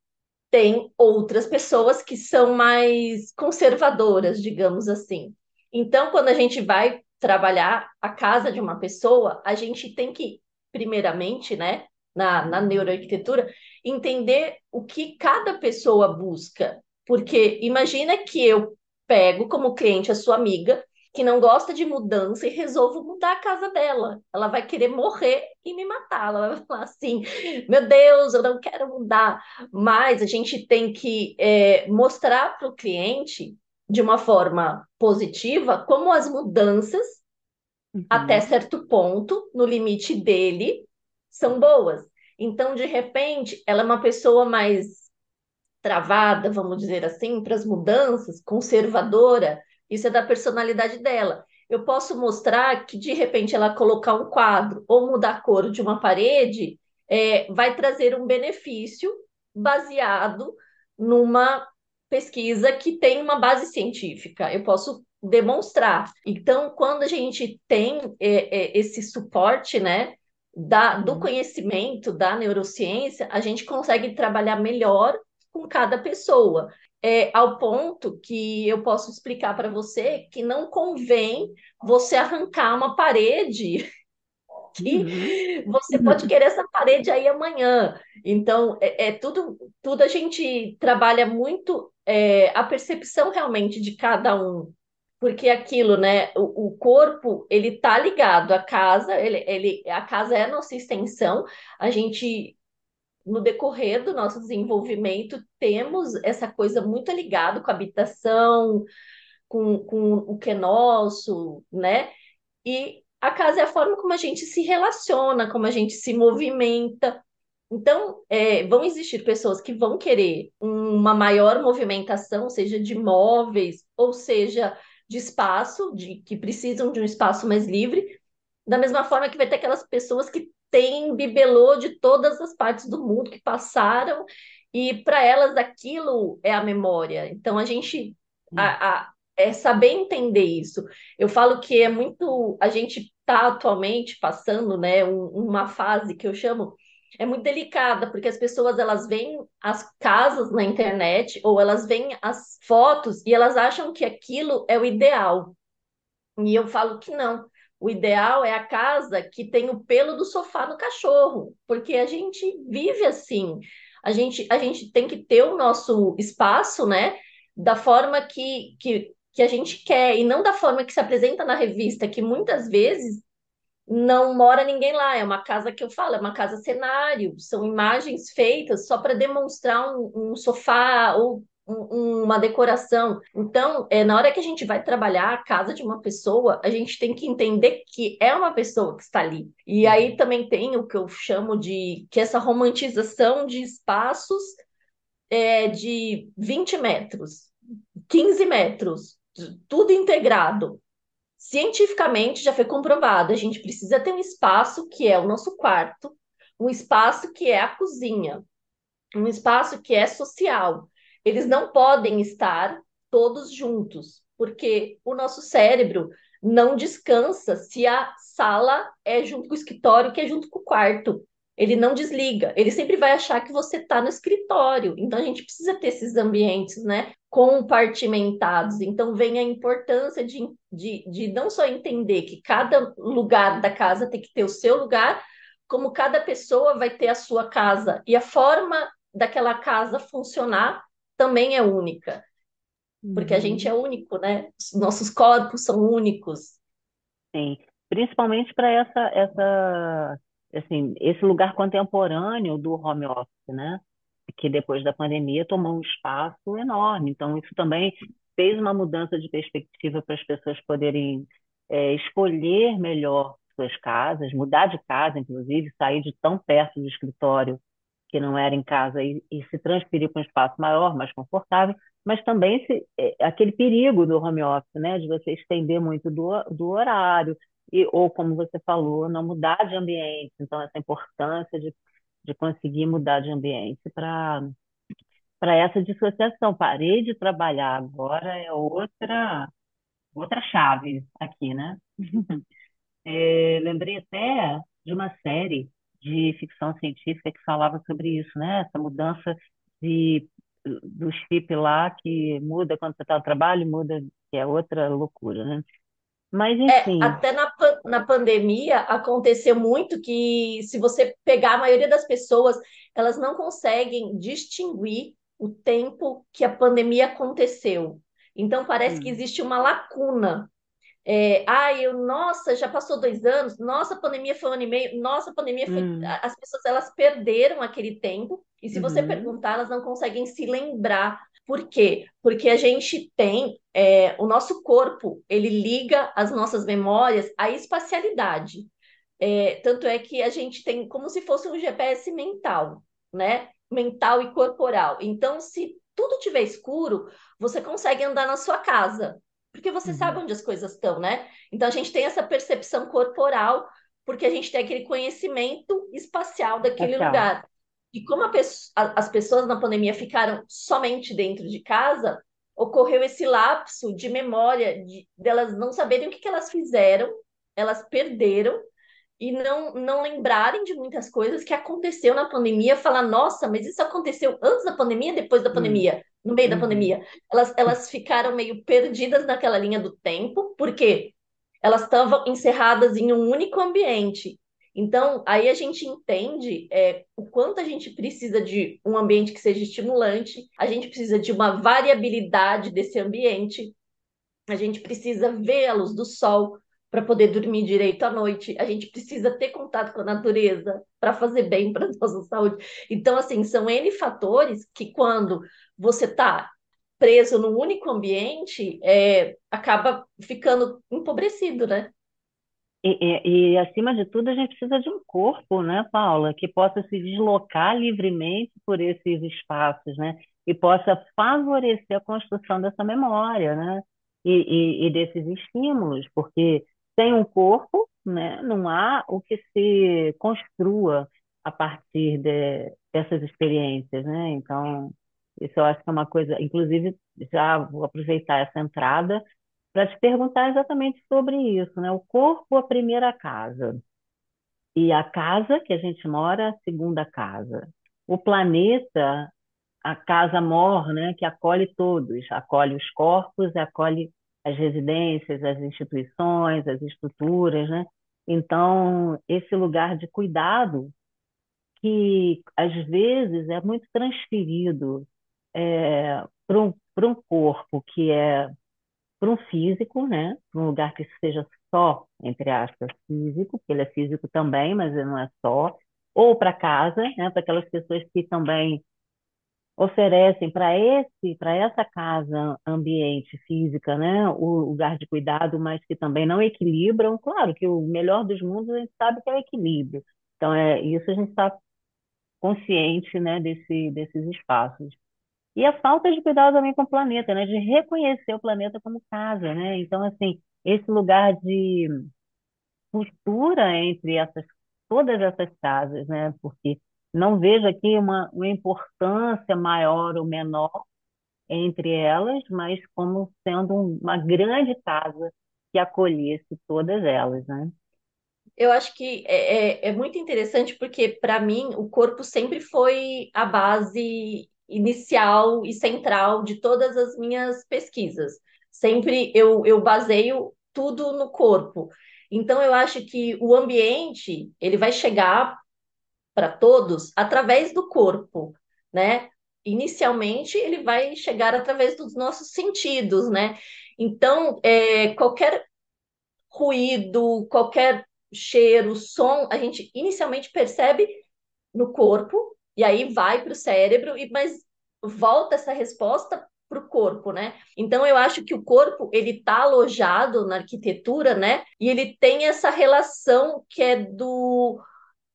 tem outras pessoas que são mais conservadoras, digamos assim. Então, quando a gente vai trabalhar a casa de uma pessoa, a gente tem que, primeiramente, né, na, na neuroarquitetura, entender o que cada pessoa busca. Porque imagina que eu pego como cliente a sua amiga que não gosta de mudança e resolvo mudar a casa dela. Ela vai querer morrer e me matar. Ela vai falar assim: meu Deus, eu não quero mudar. Mas a gente tem que é, mostrar para o cliente, de uma forma positiva, como as mudanças, uhum. até certo ponto, no limite dele, são boas. Então, de repente, ela é uma pessoa mais travada, vamos dizer assim, para as mudanças, conservadora isso é da personalidade dela. Eu posso mostrar que, de repente, ela colocar um quadro ou mudar a cor de uma parede é, vai trazer um benefício baseado numa pesquisa que tem uma base científica. Eu posso demonstrar. Então, quando a gente tem é, é, esse suporte, né, da, do uhum. conhecimento da neurociência, a gente consegue trabalhar melhor com cada pessoa é, ao ponto que eu posso explicar para você que não convém você arrancar uma parede que uhum. você pode querer essa parede aí amanhã. Então, é, é tudo, tudo a gente trabalha muito é, a percepção realmente de cada um. Porque aquilo, né? O, o corpo, ele tá ligado à casa, ele, ele, a casa é a nossa extensão, a gente no decorrer do nosso desenvolvimento, temos essa coisa muito ligada com a habitação, com, com o que é nosso, né? E a casa é a forma como a gente se relaciona, como a gente se movimenta. Então, é, vão existir pessoas que vão querer uma maior movimentação, seja de móveis, ou seja, de espaço, de que precisam de um espaço mais livre, da mesma forma que vai ter aquelas pessoas que tem bibelô de todas as partes do mundo que passaram, e para elas aquilo é a memória. Então a gente a, a, é saber entender isso. Eu falo que é muito. A gente está atualmente passando né, um, uma fase que eu chamo é muito delicada, porque as pessoas elas veem as casas na internet ou elas veem as fotos e elas acham que aquilo é o ideal. E eu falo que não. O ideal é a casa que tem o pelo do sofá no cachorro, porque a gente vive assim. A gente, a gente tem que ter o nosso espaço, né? Da forma que, que, que a gente quer, e não da forma que se apresenta na revista, que muitas vezes não mora ninguém lá. É uma casa que eu falo, é uma casa cenário, são imagens feitas só para demonstrar um, um sofá ou uma decoração. Então, é, na hora que a gente vai trabalhar a casa de uma pessoa, a gente tem que entender que é uma pessoa que está ali. E aí também tem o que eu chamo de que essa romantização de espaços é, de 20 metros, 15 metros, tudo integrado. Cientificamente já foi comprovado, a gente precisa ter um espaço que é o nosso quarto, um espaço que é a cozinha, um espaço que é social, eles não podem estar todos juntos, porque o nosso cérebro não descansa se a sala é junto com o escritório, que é junto com o quarto. Ele não desliga, ele sempre vai achar que você está no escritório. Então a gente precisa ter esses ambientes, né, compartimentados. Então vem a importância de, de, de não só entender que cada lugar da casa tem que ter o seu lugar, como cada pessoa vai ter a sua casa e a forma daquela casa funcionar também é única. Porque a gente é uhum. único, né? Nossos corpos são únicos. sim. Principalmente para essa, essa, assim, esse lugar contemporâneo do home office, né? Que depois da pandemia tomou um espaço enorme. Então, isso também fez uma mudança de perspectiva para as pessoas poderem é, escolher melhor suas casas, mudar de casa, inclusive, sair de tão perto do escritório que não era em casa e, e se transferir para um espaço maior, mais confortável, mas também se, é, aquele perigo do home office, né, de você estender muito do, do horário, e, ou como você falou, não mudar de ambiente. Então, essa importância de, de conseguir mudar de ambiente para para essa dissociação. Parei de trabalhar, agora é outra outra chave aqui, né? É, lembrei até de uma série de ficção científica que falava sobre isso, né? Essa mudança de, do chip lá que muda quando você está no trabalho, muda, que é outra loucura, né? Mas, É, enfim, até na, na pandemia aconteceu muito que, se você pegar a maioria das pessoas, elas não conseguem distinguir o tempo que a pandemia aconteceu. Então, parece que hum, existe uma lacuna É, ai, eu, nossa, já passou dois anos, nossa, a pandemia foi um ano e meio, nossa, a pandemia foi. hum, As pessoas elas perderam aquele tempo, e se você uhum, perguntar, elas não conseguem se lembrar. Por quê? Porque a gente tem, é, o nosso corpo, ele liga as nossas memórias à espacialidade. É, tanto é que a gente tem como se fosse um GPS mental, né? Mental e corporal. Então, se tudo tiver escuro, você consegue andar na sua casa, porque você sabe uhum, onde as coisas estão, né? Então, a gente tem essa percepção corporal, porque a gente tem aquele conhecimento espacial daquele espacial. lugar. E como a pesso- a- as pessoas na pandemia ficaram somente dentro de casa, ocorreu esse lapso de memória, de delas não saberem o que que elas fizeram, elas perderam e não, não lembrarem de muitas coisas que aconteceu na pandemia, falar, nossa, mas isso aconteceu antes da pandemia, depois da Hum, pandemia, no meio da uhum. pandemia. Elas, elas ficaram meio perdidas naquela linha do tempo, porque elas estavam encerradas em um único ambiente. Então, aí a gente entende é, o quanto a gente precisa de um ambiente que seja estimulante, a gente precisa de uma variabilidade desse ambiente, a gente precisa ver a luz do sol para poder dormir direito à noite. A gente precisa ter contato com a natureza para fazer bem para a nossa saúde. Então, assim, são N fatores que quando você está preso num único ambiente, é, acaba ficando empobrecido, né? E, e, e, acima de tudo, a gente precisa de um corpo, né, Paula, que possa se deslocar livremente por esses espaços, né, e possa favorecer a construção dessa memória, né, e, e, desses estímulos, porque sem um corpo, né, não há o que se construa a partir de, dessas experiências, né, então, isso eu acho que é uma coisa, inclusive, já vou aproveitar essa entrada para te perguntar exatamente sobre isso, né? O corpo, a primeira casa, e a casa que a gente mora, a segunda casa. O planeta, a casa mor, né? Que acolhe todos, acolhe os corpos, acolhe as residências, as instituições, as estruturas, né? Então, esse lugar de cuidado que às vezes é muito transferido é, para um, um corpo que é para um físico, né? Para um lugar que seja só, entre aspas, físico, porque ele é físico também, mas ele não é só, ou para casa, né? Para aquelas pessoas que também oferecem para esse, para essa casa ambiente física, né? O lugar de cuidado, mas que também não equilibram. Claro que o melhor dos mundos a gente sabe que é o equilíbrio. Então é isso a gente está consciente, né? Desse, desses espaços. E a falta de cuidado também com o planeta, né? De reconhecer o planeta como casa, né? Então, assim, esse lugar de costura entre essas, todas essas casas, né? Porque não vejo aqui uma, uma importância maior ou menor entre elas, mas como sendo um- uma grande casa que acolhesse todas elas, né? Eu acho que é, é, é muito interessante porque, para mim, o corpo sempre foi a base inicial e central de todas as minhas pesquisas. Sempre eu, eu baseio tudo no corpo. Então, eu acho que o ambiente ele vai chegar para todos através do corpo, né? Inicialmente, ele vai chegar através dos nossos sentidos, né? Então, é, qualquer ruído, qualquer cheiro, som, a gente inicialmente percebe no corpo, e aí vai para o cérebro, e mas volta essa resposta para o corpo, né? Então eu acho que o corpo ele está alojado na arquitetura, né? E ele tem essa relação que é do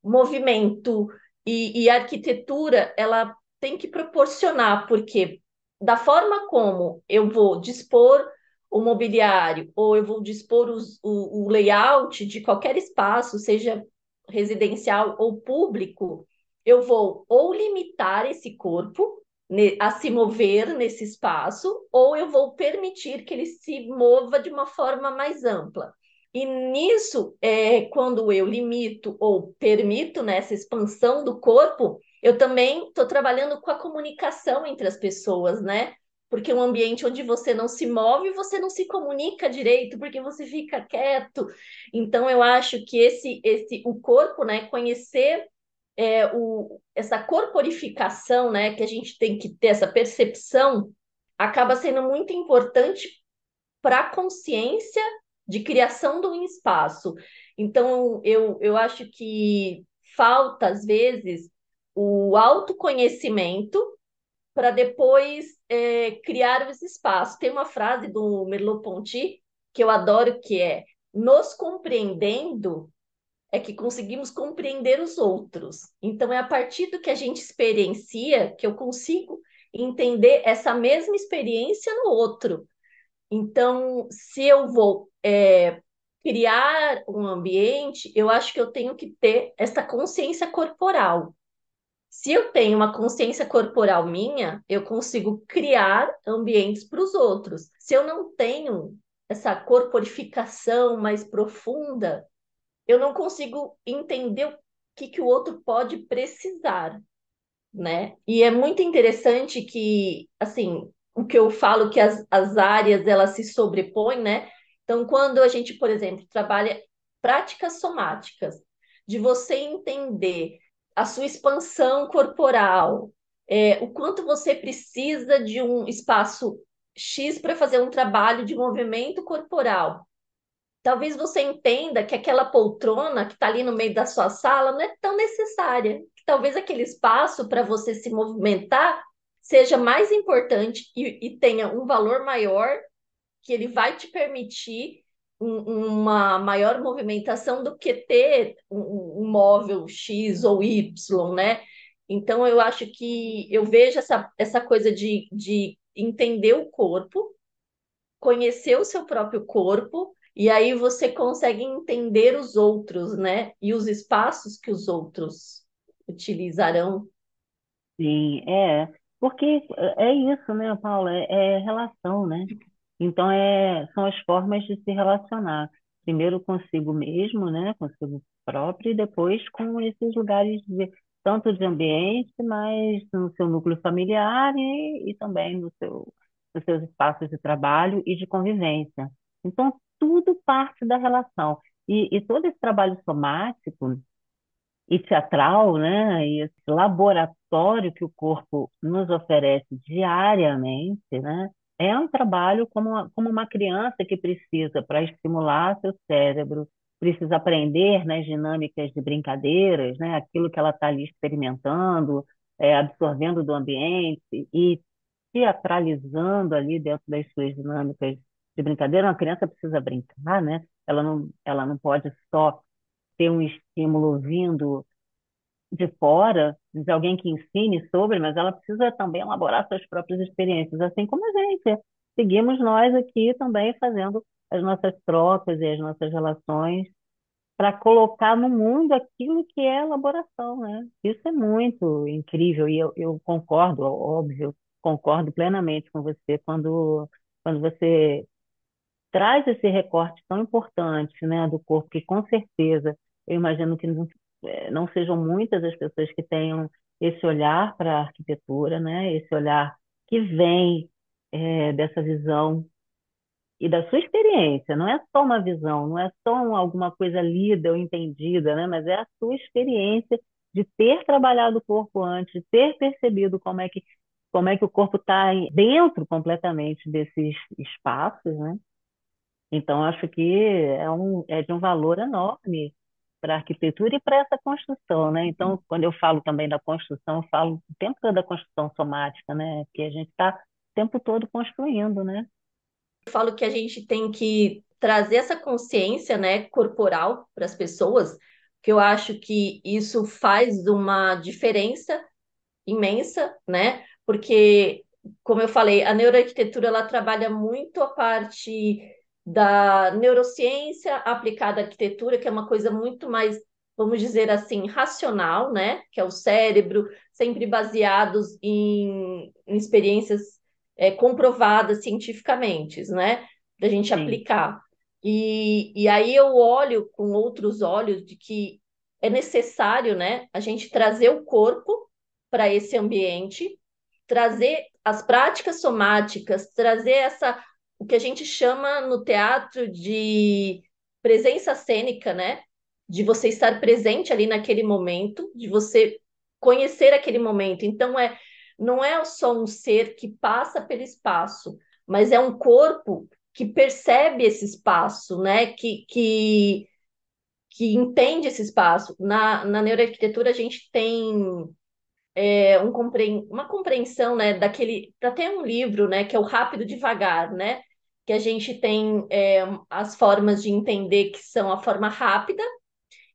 movimento e, e arquitetura ela tem que proporcionar, porque da forma como eu vou dispor o mobiliário ou eu vou dispor os, o, o layout de qualquer espaço, seja residencial ou público, eu vou ou limitar esse corpo a se mover nesse espaço, ou eu vou permitir que ele se mova de uma forma mais ampla. E nisso, é, quando eu limito ou permito né, expansão do corpo, eu também estou trabalhando com a comunicação entre as pessoas, né? Porque um ambiente onde você não se move, você não se comunica direito, porque você fica quieto. Então, eu acho que esse, esse o corpo, né? Conhecer é, o, essa corporificação, né, que a gente tem que ter, essa percepção, acaba sendo muito importante para a consciência de criação de um espaço. Então, eu, eu acho que falta, às vezes, o autoconhecimento para depois é, criar os espaços. Tem uma frase do Merleau-Ponty que eu adoro, que é nos compreendendo é que conseguimos compreender os outros. Então, é a partir do que a gente experiencia que eu consigo entender essa mesma experiência no outro. Então, se eu vou é, criar um ambiente, eu acho que eu tenho que ter essa consciência corporal. Se eu tenho uma consciência corporal minha, eu consigo criar ambientes para os outros. Se eu não tenho essa corporificação mais profunda, eu não consigo entender o que, que o outro pode precisar, né? E é muito interessante que, assim, o que eu falo que as, as áreas elas se sobrepõem, né? Então, quando a gente, por exemplo, trabalha práticas somáticas, de você entender a sua expansão corporal, é, o quanto você precisa de um espaço X para fazer um trabalho de movimento corporal, talvez você entenda que aquela poltrona que está ali no meio da sua sala não é tão necessária. Que talvez aquele espaço para você se movimentar seja mais importante e, e, tenha um valor maior, que ele vai te permitir um, uma maior movimentação do que ter um, um móvel X ou Y, né? Então, eu acho que eu vejo essa, essa coisa de, de entender o corpo, conhecer o seu próprio corpo e aí você consegue entender os outros, né? E os espaços que os outros utilizarão. Sim, é. Porque é isso, né, Paula? É, é relação, né? Então, é, são as formas de se relacionar. Primeiro consigo mesmo, né? Consigo próprio, e depois com esses lugares, de, tanto de ambiente, mas no seu núcleo familiar e, e também no seu, nos seus espaços de trabalho e de convivência. Então, tudo parte da relação. E, e todo esse trabalho somático e teatral, né, e esse laboratório que o corpo nos oferece diariamente, né, é um trabalho como uma, como uma criança que precisa, para estimular seu cérebro, precisa aprender né, dinâmicas de brincadeiras, né, aquilo que ela está ali experimentando, é, absorvendo do ambiente e teatralizando ali dentro das suas dinâmicas de brincadeira, uma criança precisa brincar, né? Ela não, ela não pode só ter um estímulo vindo de fora, de alguém que ensine sobre, mas ela precisa também elaborar suas próprias experiências, assim como a gente. Seguimos nós aqui também fazendo as nossas trocas e as nossas relações para colocar no mundo aquilo que é elaboração, né? Isso é muito incrível e eu, eu concordo, óbvio, concordo plenamente com você quando, quando você traz esse recorte tão importante, né, do corpo, que com certeza eu imagino que não, é, não sejam muitas as pessoas que tenham esse olhar para a arquitetura, né, esse olhar que vem é, dessa visão e da sua experiência. Não é só uma visão, não é só alguma coisa lida ou entendida, né, mas é a sua experiência de ter trabalhado o corpo antes, de ter percebido como é que como é que o corpo está dentro completamente desses espaços, né? Então, acho que é, um, é de um valor enorme para a arquitetura e para essa construção, né? Então, quando eu falo também da construção, eu falo o tempo todo da construção somática, né? Que a gente está o tempo todo construindo, né? Eu falo que a gente tem que trazer essa consciência, né, corporal para as pessoas, que eu acho que isso faz uma diferença imensa, né? Porque, como eu falei, a neuroarquitetura ela trabalha muito a parte da neurociência aplicada à arquitetura, que é uma coisa muito mais, vamos dizer assim, racional, né? Que é o cérebro, sempre baseados em, em experiências é, comprovadas cientificamente, né? Da gente Sim, aplicar. E, e aí eu olho com outros olhos de que é necessário, né, a gente trazer o corpo para esse ambiente, trazer as práticas somáticas, trazer essa o que a gente chama no teatro de presença cênica, né? De você estar presente ali naquele momento, de você conhecer aquele momento. Então é não é só um ser que passa pelo espaço, mas é um corpo que percebe esse espaço, né? Que, que, que entende esse espaço. Na, na neuroarquitetura, a gente tem é, um compre... uma compreensão né, daquele. Para ter um livro, né, que é o Rápido Devagar, né? Que a gente tem é, as formas de entender que são a forma rápida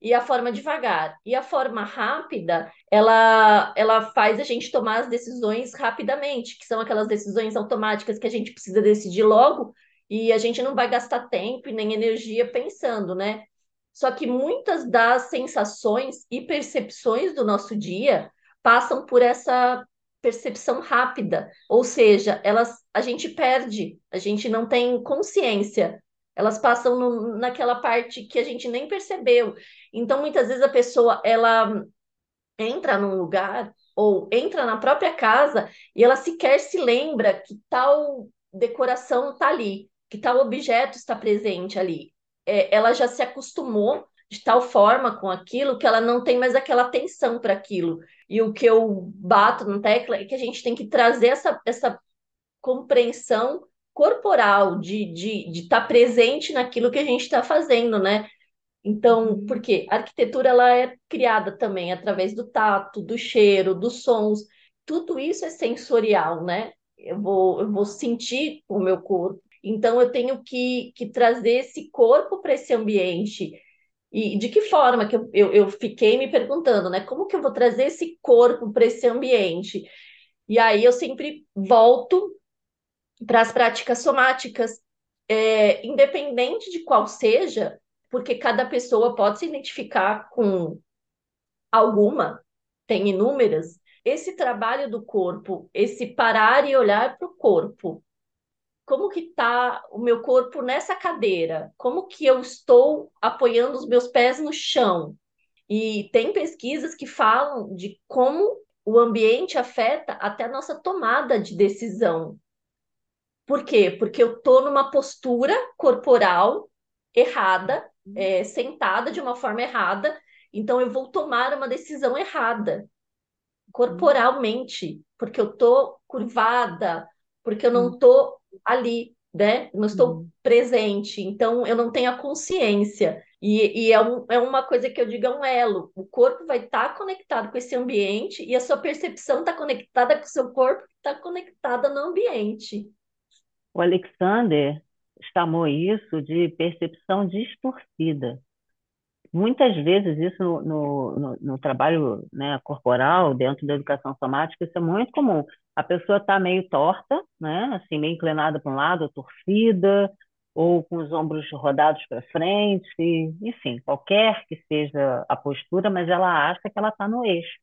e a forma devagar. E a forma rápida, ela, ela faz a gente tomar as decisões rapidamente, que são aquelas decisões automáticas que a gente precisa decidir logo e a gente não vai gastar tempo e nem energia pensando, né? Só que muitas das sensações e percepções do nosso dia passam por essa percepção rápida, ou seja, elas a gente perde, a gente não tem consciência elas passam no, naquela parte que a gente nem percebeu. Então, muitas vezes a pessoa ela entra num lugar ou entra na própria casa e ela sequer se lembra que tal decoração está ali, que tal objeto está presente ali. É, ela já se acostumou de tal forma com aquilo que ela não tem mais aquela atenção para aquilo. E o que eu bato na tecla é que a gente tem que trazer essa, essa compreensão corporal, de estar de, de tá presente naquilo que a gente está fazendo, né? Então, Uhum. porque a arquitetura ela é criada também através do tato, do cheiro, dos sons, tudo isso é sensorial, né? Eu vou, eu vou sentir o meu corpo. Então, eu tenho que, que trazer esse corpo para esse ambiente. E de que forma que eu, eu, eu fiquei me perguntando, né? Como que eu vou trazer esse corpo para esse ambiente? E aí eu sempre volto para as práticas somáticas, é, independente de qual seja, porque cada pessoa pode se identificar com alguma, tem inúmeras. Esse trabalho do corpo, esse parar e olhar para o corpo, como que está o meu corpo nessa cadeira? Como que eu estou apoiando os meus pés no chão? E tem pesquisas que falam de como o ambiente afeta até a nossa tomada de decisão. Por quê? Porque eu estou numa postura corporal errada, é, sentada de uma forma errada, então eu vou tomar uma decisão errada, corporalmente, porque eu estou curvada, porque eu não Uhum. estou ali, né? Não estou Uhum. presente, então eu não tenho a consciência. E, e é, um, é uma coisa que eu digo, é um elo. O corpo vai estar conectado com esse ambiente e a sua percepção está conectada com o seu corpo, está conectada no ambiente. O Alexander chamou isso de percepção distorcida. Muitas vezes isso no, no, no- trabalho, né, corporal, dentro da educação somática, isso é muito comum. A pessoa está meio torta, né, assim, meio inclinada para um lado, torcida, ou com os ombros rodados para frente, enfim, qualquer que seja a postura, mas ela acha que ela está no eixo,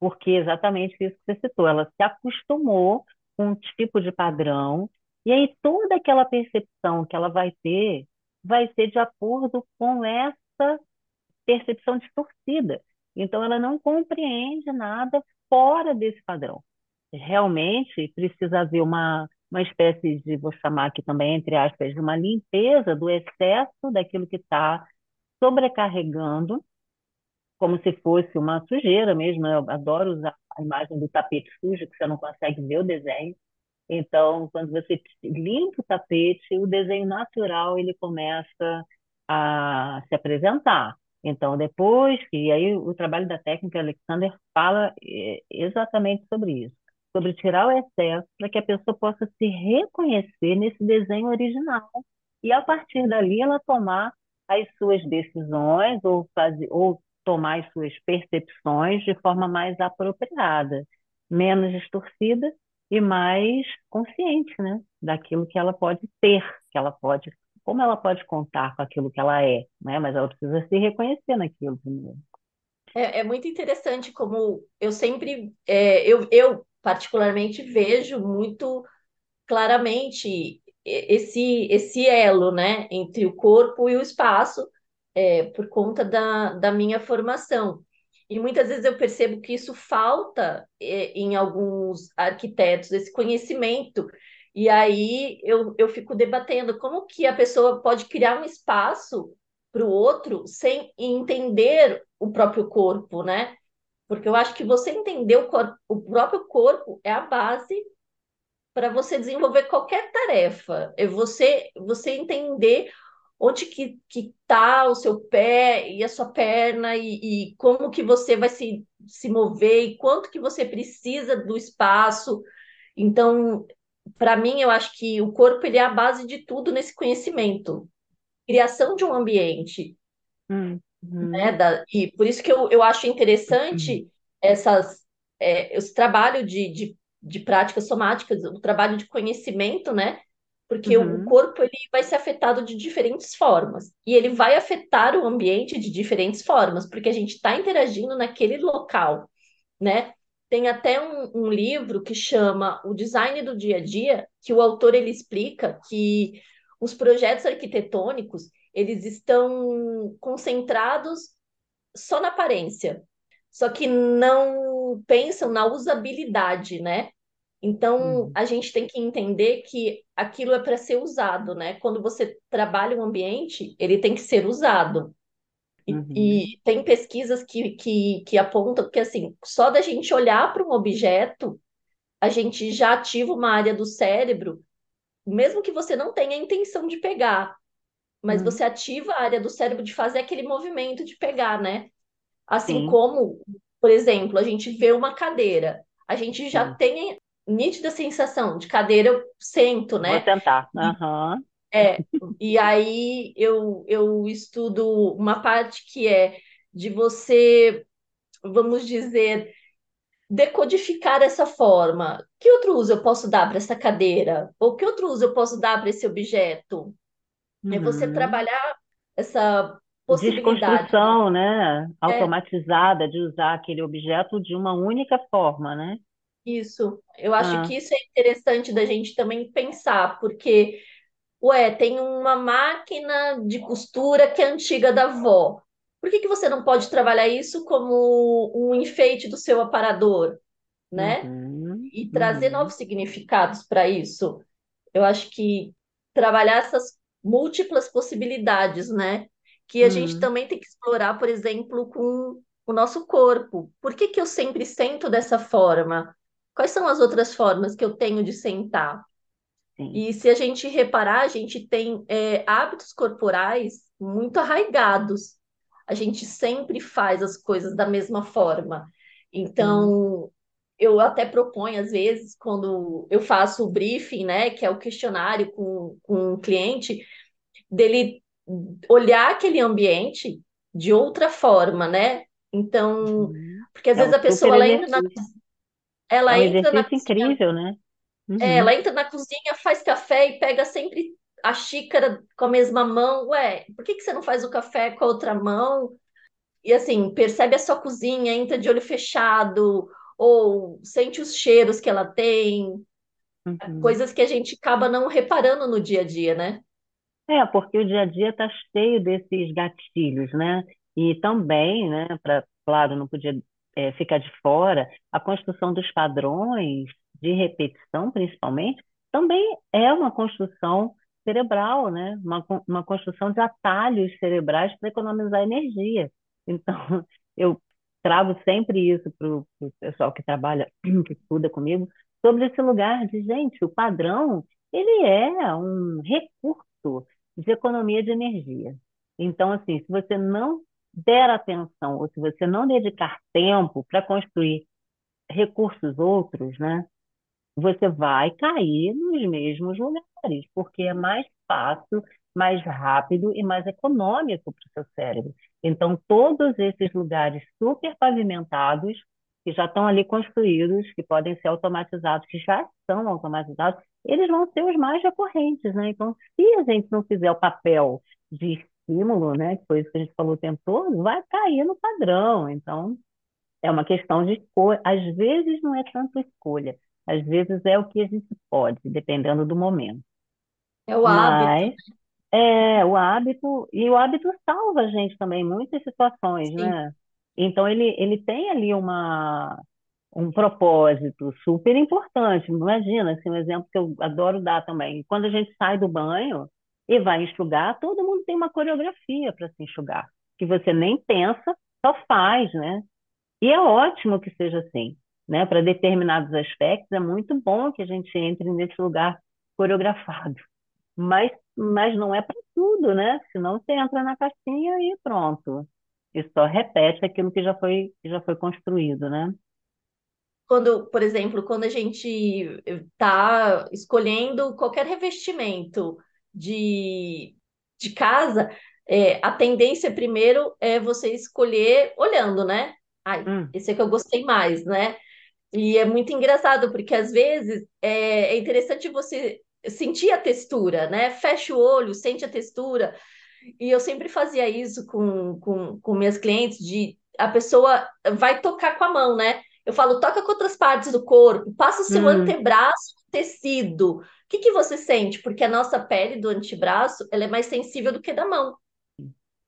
porque é exatamente isso que você citou, ela se acostumou com um tipo de padrão, e aí toda aquela percepção que ela vai ter vai ser de acordo com essa percepção distorcida. Então, ela não compreende nada fora desse padrão. Realmente precisa haver uma, uma espécie de, vou chamar aqui também, entre aspas, de uma limpeza do excesso daquilo que está sobrecarregando, como se fosse uma sujeira mesmo. né? Eu adoro usar a imagem do tapete sujo, que você não consegue ver o desenho. Então, quando você limpa o tapete, o desenho natural ele começa a se apresentar. Então, depois, e aí o trabalho da técnica Alexander fala eh, exatamente sobre isso, sobre tirar o excesso para que a pessoa possa se reconhecer nesse desenho original e a partir dali ela tomar as suas decisões ou fazer ou tomar as suas percepções de forma mais apropriada, menos distorcida e mais consciente, né, daquilo que ela pode ter, que ela pode, como ela pode contar com aquilo que ela é, né, mas ela precisa se reconhecer naquilo primeiro. É, é muito interessante como eu sempre, é, eu, eu particularmente vejo muito claramente esse, esse elo, né, entre o corpo e o espaço, é, por conta da, da minha formação. E muitas vezes eu percebo que isso falta é, em alguns arquitetos, esse conhecimento. E aí eu, eu fico debatendo como que a pessoa pode criar um espaço para o outro sem entender o próprio corpo, né? Porque eu acho que você entender o, corpo, o próprio corpo é a base para você desenvolver qualquer tarefa. É você, você entender onde que que tá o seu pé e a sua perna e, e, como que você vai se, se mover e quanto que você precisa do espaço. Então, para mim, eu acho que o corpo ele é a base de tudo nesse conhecimento. Criação de um ambiente. Uhum. Né, da, e por isso que eu, eu acho interessante uhum. essas, é, esse trabalho de, de, de práticas somáticas, o trabalho de conhecimento, né? porque uhum. o corpo ele vai ser afetado de diferentes formas e ele vai afetar o ambiente de diferentes formas, porque a gente está interagindo naquele local, né? Tem até um, um, livro que chama O Design do Dia a Dia, que o autor ele explica que os projetos arquitetônicos eles estão concentrados só na aparência, só que não pensam na usabilidade, né? Então, uhum. a gente tem que entender que aquilo é para ser usado, né? Quando você trabalha um ambiente, ele tem que ser usado. E, uhum. e tem pesquisas que, que, que apontam que, assim, só da gente olhar para um objeto, a gente já ativa uma área do cérebro, mesmo que você não tenha a intenção de pegar, mas uhum. você ativa a área do cérebro de fazer aquele movimento de pegar, né? Assim Sim. como, por exemplo, a gente vê uma cadeira, a gente já Sim. tem nítida sensação de cadeira, eu sento, né? Vou tentar. Uhum. É, e aí eu, eu estudo uma parte que é de você, vamos dizer, decodificar essa forma. Que outro uso eu posso dar para essa cadeira? Ou que outro uso eu posso dar para esse objeto? Uhum. É você uhum. trabalhar essa possibilidade. Desconstrução, né? É. Automatizada é. de usar aquele objeto de uma única forma, né? Isso, eu acho ah. que isso é interessante da gente também pensar, porque, ué, tem uma máquina de costura que é antiga da avó. Por que que você não pode trabalhar isso como um enfeite do seu aparador, né? Uhum, e trazer uhum. novos significados para isso. Eu acho que trabalhar essas múltiplas possibilidades, né? Que a uhum. gente também tem que explorar, por exemplo, com o nosso corpo. Por que que eu sempre sento dessa forma? Quais são as outras formas que eu tenho de sentar? Sim. E se a gente reparar, a gente tem é, hábitos corporais muito arraigados. A gente sempre faz as coisas da mesma forma. Então, eu até proponho, às vezes, quando eu faço o briefing, né, que é o questionário com, com um cliente, dele olhar aquele ambiente de outra forma, né? Então, uhum. porque às é vezes a pessoa ela entra na, ela é um entra na incrível, né? Uhum. É, ela entra na cozinha, faz café e pega sempre a xícara com a mesma mão. Ué, por que que você não faz o café com a outra mão? E assim, percebe a sua cozinha, entra de olho fechado, ou sente os cheiros que ela tem, uhum. coisas que a gente acaba não reparando no dia a dia, né? É, porque o dia a dia está cheio desses gatilhos, né? E também, né, para, claro, não podia é, fica de fora, a construção dos padrões de repetição, principalmente, também é uma construção cerebral, né? Uma, uma construção de atalhos cerebrais para economizar energia. Então, eu trago sempre isso para o pessoal que trabalha, que estuda comigo, sobre esse lugar de, gente, o padrão, ele é um recurso de economia de energia. Então, assim, se você não der atenção ou se você não dedicar tempo para construir recursos outros, né, você vai cair nos mesmos lugares, porque é mais fácil, mais rápido e mais econômico para o seu cérebro. Então, todos esses lugares super pavimentados, que já estão ali construídos, que podem ser automatizados, que já são automatizados, eles vão ser os mais recorrentes, né? Então, se a gente não fizer o papel de estímulo, né, que foi isso que a gente falou o tempo todo, vai cair no padrão. Então, é uma questão de escolha. Às vezes não é tanto escolha, às vezes é o que a gente pode, dependendo do momento. É o hábito, Mas é o hábito, e o hábito salva a gente também muitas situações, sim. né? Então ele, ele tem ali uma, um propósito super importante. Imagina, assim, um exemplo que eu adoro dar também. Quando a gente sai do banho e vai enxugar, todo mundo tem uma coreografia para se enxugar, que você nem pensa, só faz, né? E é ótimo que seja assim, né? Para determinados aspectos, é muito bom que a gente entre nesse lugar coreografado. Mas, mas não é para tudo, né? Senão você entra na caixinha e pronto. E só repete aquilo que já foi, que já foi construído, né? Quando, por exemplo, quando a gente está escolhendo qualquer revestimento de, de casa, é, a tendência primeiro é você escolher olhando, né? Ai, Hum, esse é que eu gostei mais, né? E é muito engraçado, porque às vezes é, é interessante você sentir a textura, né? Fecha o olho, sente a textura. E eu sempre fazia isso com, com, com minhas clientes, de a pessoa vai tocar com a mão, né? Eu falo, toca com outras partes do corpo, passa o seu hum, antebraço tecido. O que que você sente? Porque a nossa pele do antebraço, ela é mais sensível do que da mão.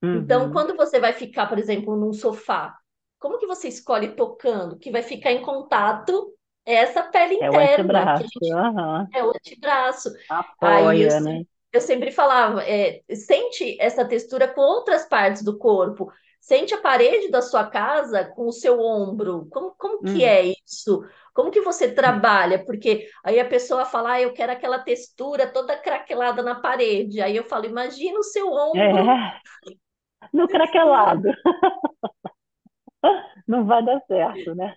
Então, uhum. quando você vai ficar, por exemplo, num sofá, como que você escolhe tocando? Que vai ficar em contato é essa pele É o interna, que a antebraço, gente aham. é o antebraço. Aí eu, Apoia, né? eu sempre falava, é, sente essa textura com outras partes do corpo. Sente a parede da sua casa com o seu ombro. Como, como que Hum. é isso? Como que você trabalha? Porque aí a pessoa fala, ah, eu quero aquela textura toda craquelada na parede. Aí eu falo, imagina o seu ombro. É, no craquelado. Não vai dar certo, né?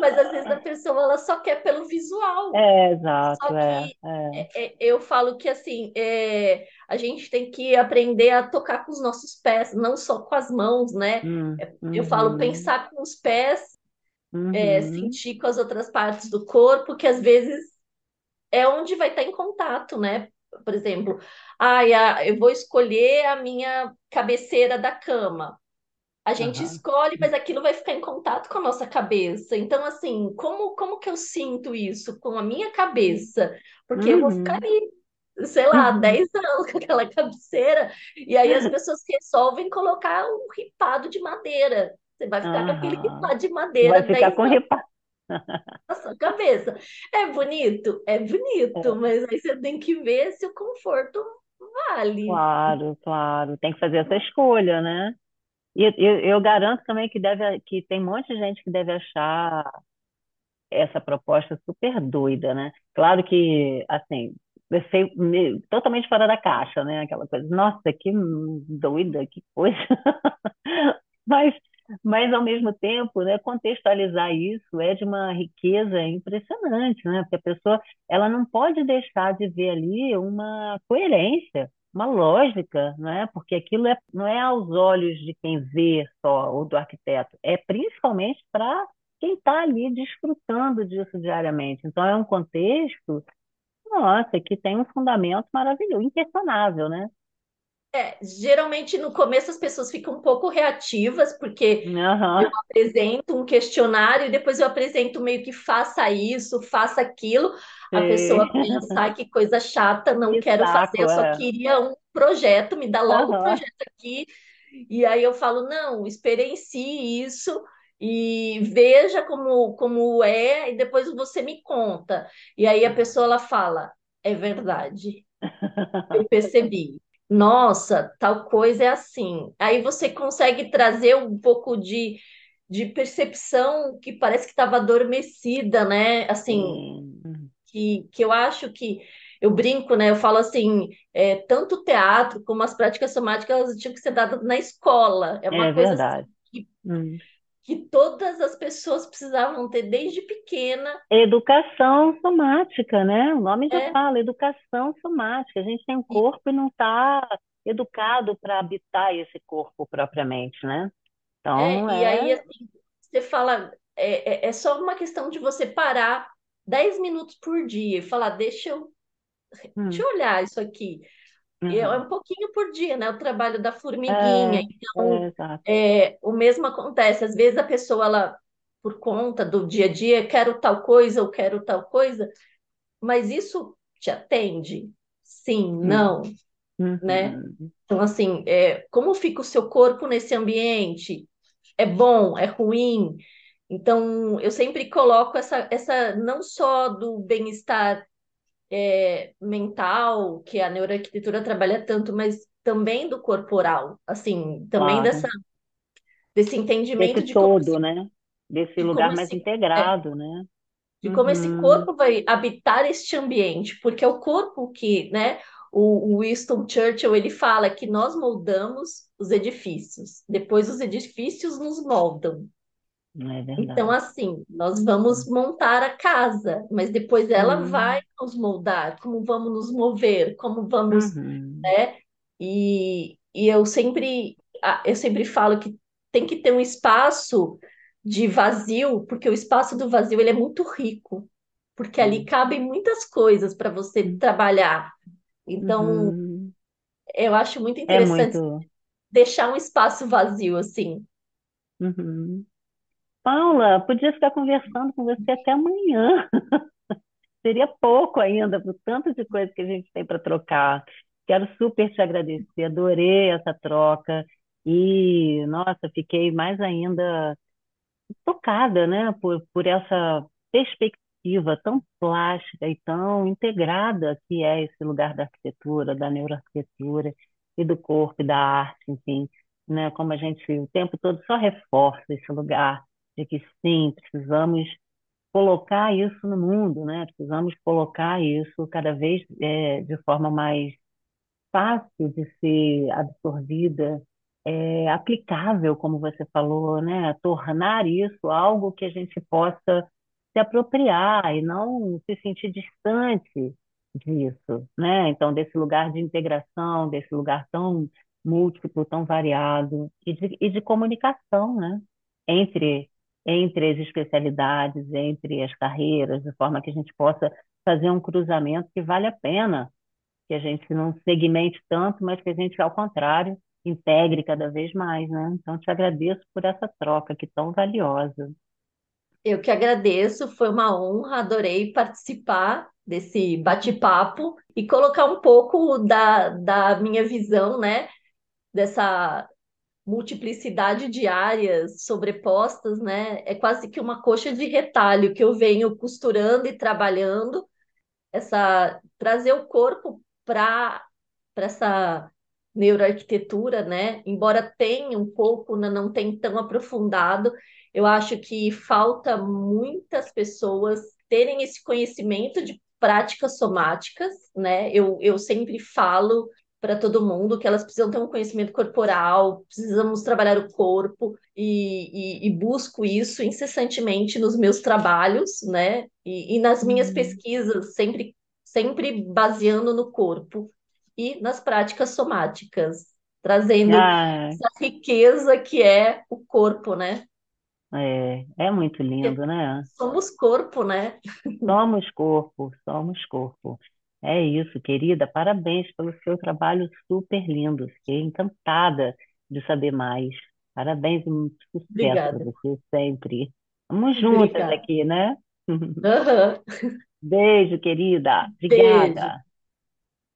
Mas às vezes a pessoa ela só quer pelo visual. É, Só exato, é, que é. é, é, eu falo que assim, é, a gente tem que aprender a tocar com os nossos pés, não só com as mãos, né? Hum, É, Eu falo uhum, pensar com os pés, uhum, sentir com as outras partes do corpo, que às vezes é onde vai estar em contato, né? Por exemplo, ai, a- eu vou escolher a minha cabeceira da cama. A gente aham, escolhe, mas aquilo vai ficar em contato com a nossa cabeça. Então, assim, como, como que eu sinto isso com a minha cabeça? Porque eu vou ficar uhum, ali, sei lá, uhum. 10 anos com aquela cabeceira, e aí as pessoas resolvem colocar um ripado de madeira. Você vai ficar com aquele Aham. ripado de Vai madeira ficar 10 com anos ripa. na sua cabeça. É bonito? É bonito, mas aí você tem que ver se o conforto vale. Claro, claro. Tem que fazer essa escolha, né? E eu, eu garanto também que deve, que tem um monte de gente que deve achar essa proposta super doida, né? Claro que, assim, eu sei, me- totalmente fora da caixa, né? Aquela coisa, nossa, que doida, que coisa. Mas, mas ao mesmo tempo, né, contextualizar isso é de uma riqueza impressionante, né? Porque a pessoa, ela não pode deixar de ver ali uma coerência, uma lógica, né? Porque aquilo é, não é aos olhos de quem vê só, ou do arquiteto, é principalmente para quem está ali desfrutando disso diariamente. Então, é um contexto, nossa, que tem um fundamento maravilhoso, inquestionável, né? É, geralmente no começo as pessoas ficam um pouco reativas, porque eu Aham, apresento um questionário e depois eu apresento meio que faça isso, faça aquilo. A pessoa sei. pensa, "Ai, que coisa chata, não Que quero fazer, eu saco, só é. queria um projeto, me dá logo o Aham. projeto aqui. E aí eu falo, não, experiencie isso e veja como, como é, e depois você me conta. E aí a pessoa ela fala, é verdade. Eu percebi. Nossa, tal coisa é assim. Aí você consegue trazer um pouco de, de percepção que parece que estava adormecida, né? Assim, Sim, que, que eu acho que eu brinco, né? Eu falo assim, é, tanto o teatro como as práticas somáticas elas tinham que ser dadas na escola. É é uma coisa assim, que, Hum. Que todas as pessoas precisavam ter desde pequena. Educação somática, né? O nome já É, fala, educação somática. A gente tem um corpo e não está educado para habitar esse corpo propriamente, né? é, Então, e aí, é. assim, você fala, é, é, é só uma questão de você parar 10 minutos por dia e falar, deixa eu, deixa Hum, eu olhar isso aqui. E é uhum. um pouquinho por dia, né? O trabalho da formiguinha. É, Então, é, é, o mesmo acontece. Às vezes a pessoa, ela, por conta do dia a dia, quero tal coisa ou quero tal coisa, mas isso te atende? Sim, Hum, não, né? uhum, Então, assim, é, como fica o seu corpo nesse ambiente? É bom? É ruim? Então, eu sempre coloco essa, essa não só do bem-estar é, mental, que a neuroarquitetura trabalha tanto, mas também do corporal, assim, também dessa, claro. desse Desse entendimento de todo, né? Desse de lugar mais esse, é, integrado, né? de como esse Uhum, corpo vai habitar este ambiente, porque é o corpo que, né, o, o Winston Churchill, ele fala que nós moldamos os edifícios, depois os edifícios nos moldam. É Então, assim, nós vamos montar a casa, mas depois ela vai Hum, nos moldar, como vamos nos mover, como vamos, uhum, né? E, e eu sempre, eu sempre falo que tem que ter um espaço de vazio, porque o espaço do vazio ele é muito rico, porque ali cabem muitas coisas para você trabalhar. Então, Uhum. eu acho muito É interessante muito. deixar um espaço vazio assim. Uhum. Paula, podia ficar conversando com você até amanhã. Seria pouco ainda, por tanto de coisa que a gente tem para trocar. Quero super te agradecer, adorei essa troca e, nossa, fiquei mais ainda tocada, né, por, por essa perspectiva tão plástica e tão integrada que é esse lugar da arquitetura, da neuroarquitetura e do corpo e da arte, enfim, né, como a gente o tempo todo só reforça esse lugar de que sim, precisamos colocar isso no mundo, né? Precisamos colocar isso cada vez é, de forma mais fácil de ser absorvida, é, aplicável, como você falou, né? Tornar isso algo que a gente possa se apropriar e não se sentir distante disso, né? Então, desse lugar de integração, desse lugar tão múltiplo, tão variado e de, e de comunicação, né? Entre entre as especialidades, entre as carreiras, de forma que a gente possa fazer um cruzamento que vale a pena que a gente não segmente tanto, mas que a gente, ao contrário, integre cada vez mais, né? Então, te agradeço por essa troca que tão valiosa. Eu que agradeço, foi uma honra, adorei participar desse bate-papo e colocar um pouco da, da minha visão, né, dessa multiplicidade de áreas sobrepostas, né? É quase que uma coxa de retalho que eu venho costurando e trabalhando, essa trazer o corpo para para essa neuroarquitetura, né? Embora tenha um pouco, né, não tem tão aprofundado, eu acho que falta muitas pessoas terem esse conhecimento de práticas somáticas, né? Eu, eu sempre falo para todo mundo que elas precisam ter um conhecimento corporal, precisamos trabalhar o corpo e, e, e busco isso incessantemente nos meus trabalhos, né? E, e nas minhas Hum. pesquisas, sempre, sempre baseando no corpo e nas práticas somáticas, trazendo Ah, essa riqueza que é o corpo, né? é, é muito lindo, né? somos corpo, né? Somos corpo, somos corpo. É isso, querida. Parabéns pelo seu trabalho super lindo. Fiquei encantada de saber mais. Parabéns e muito sucesso para você sempre. Vamos juntas obrigada. aqui, né? Aham. Beijo, querida. Beijo. Obrigada.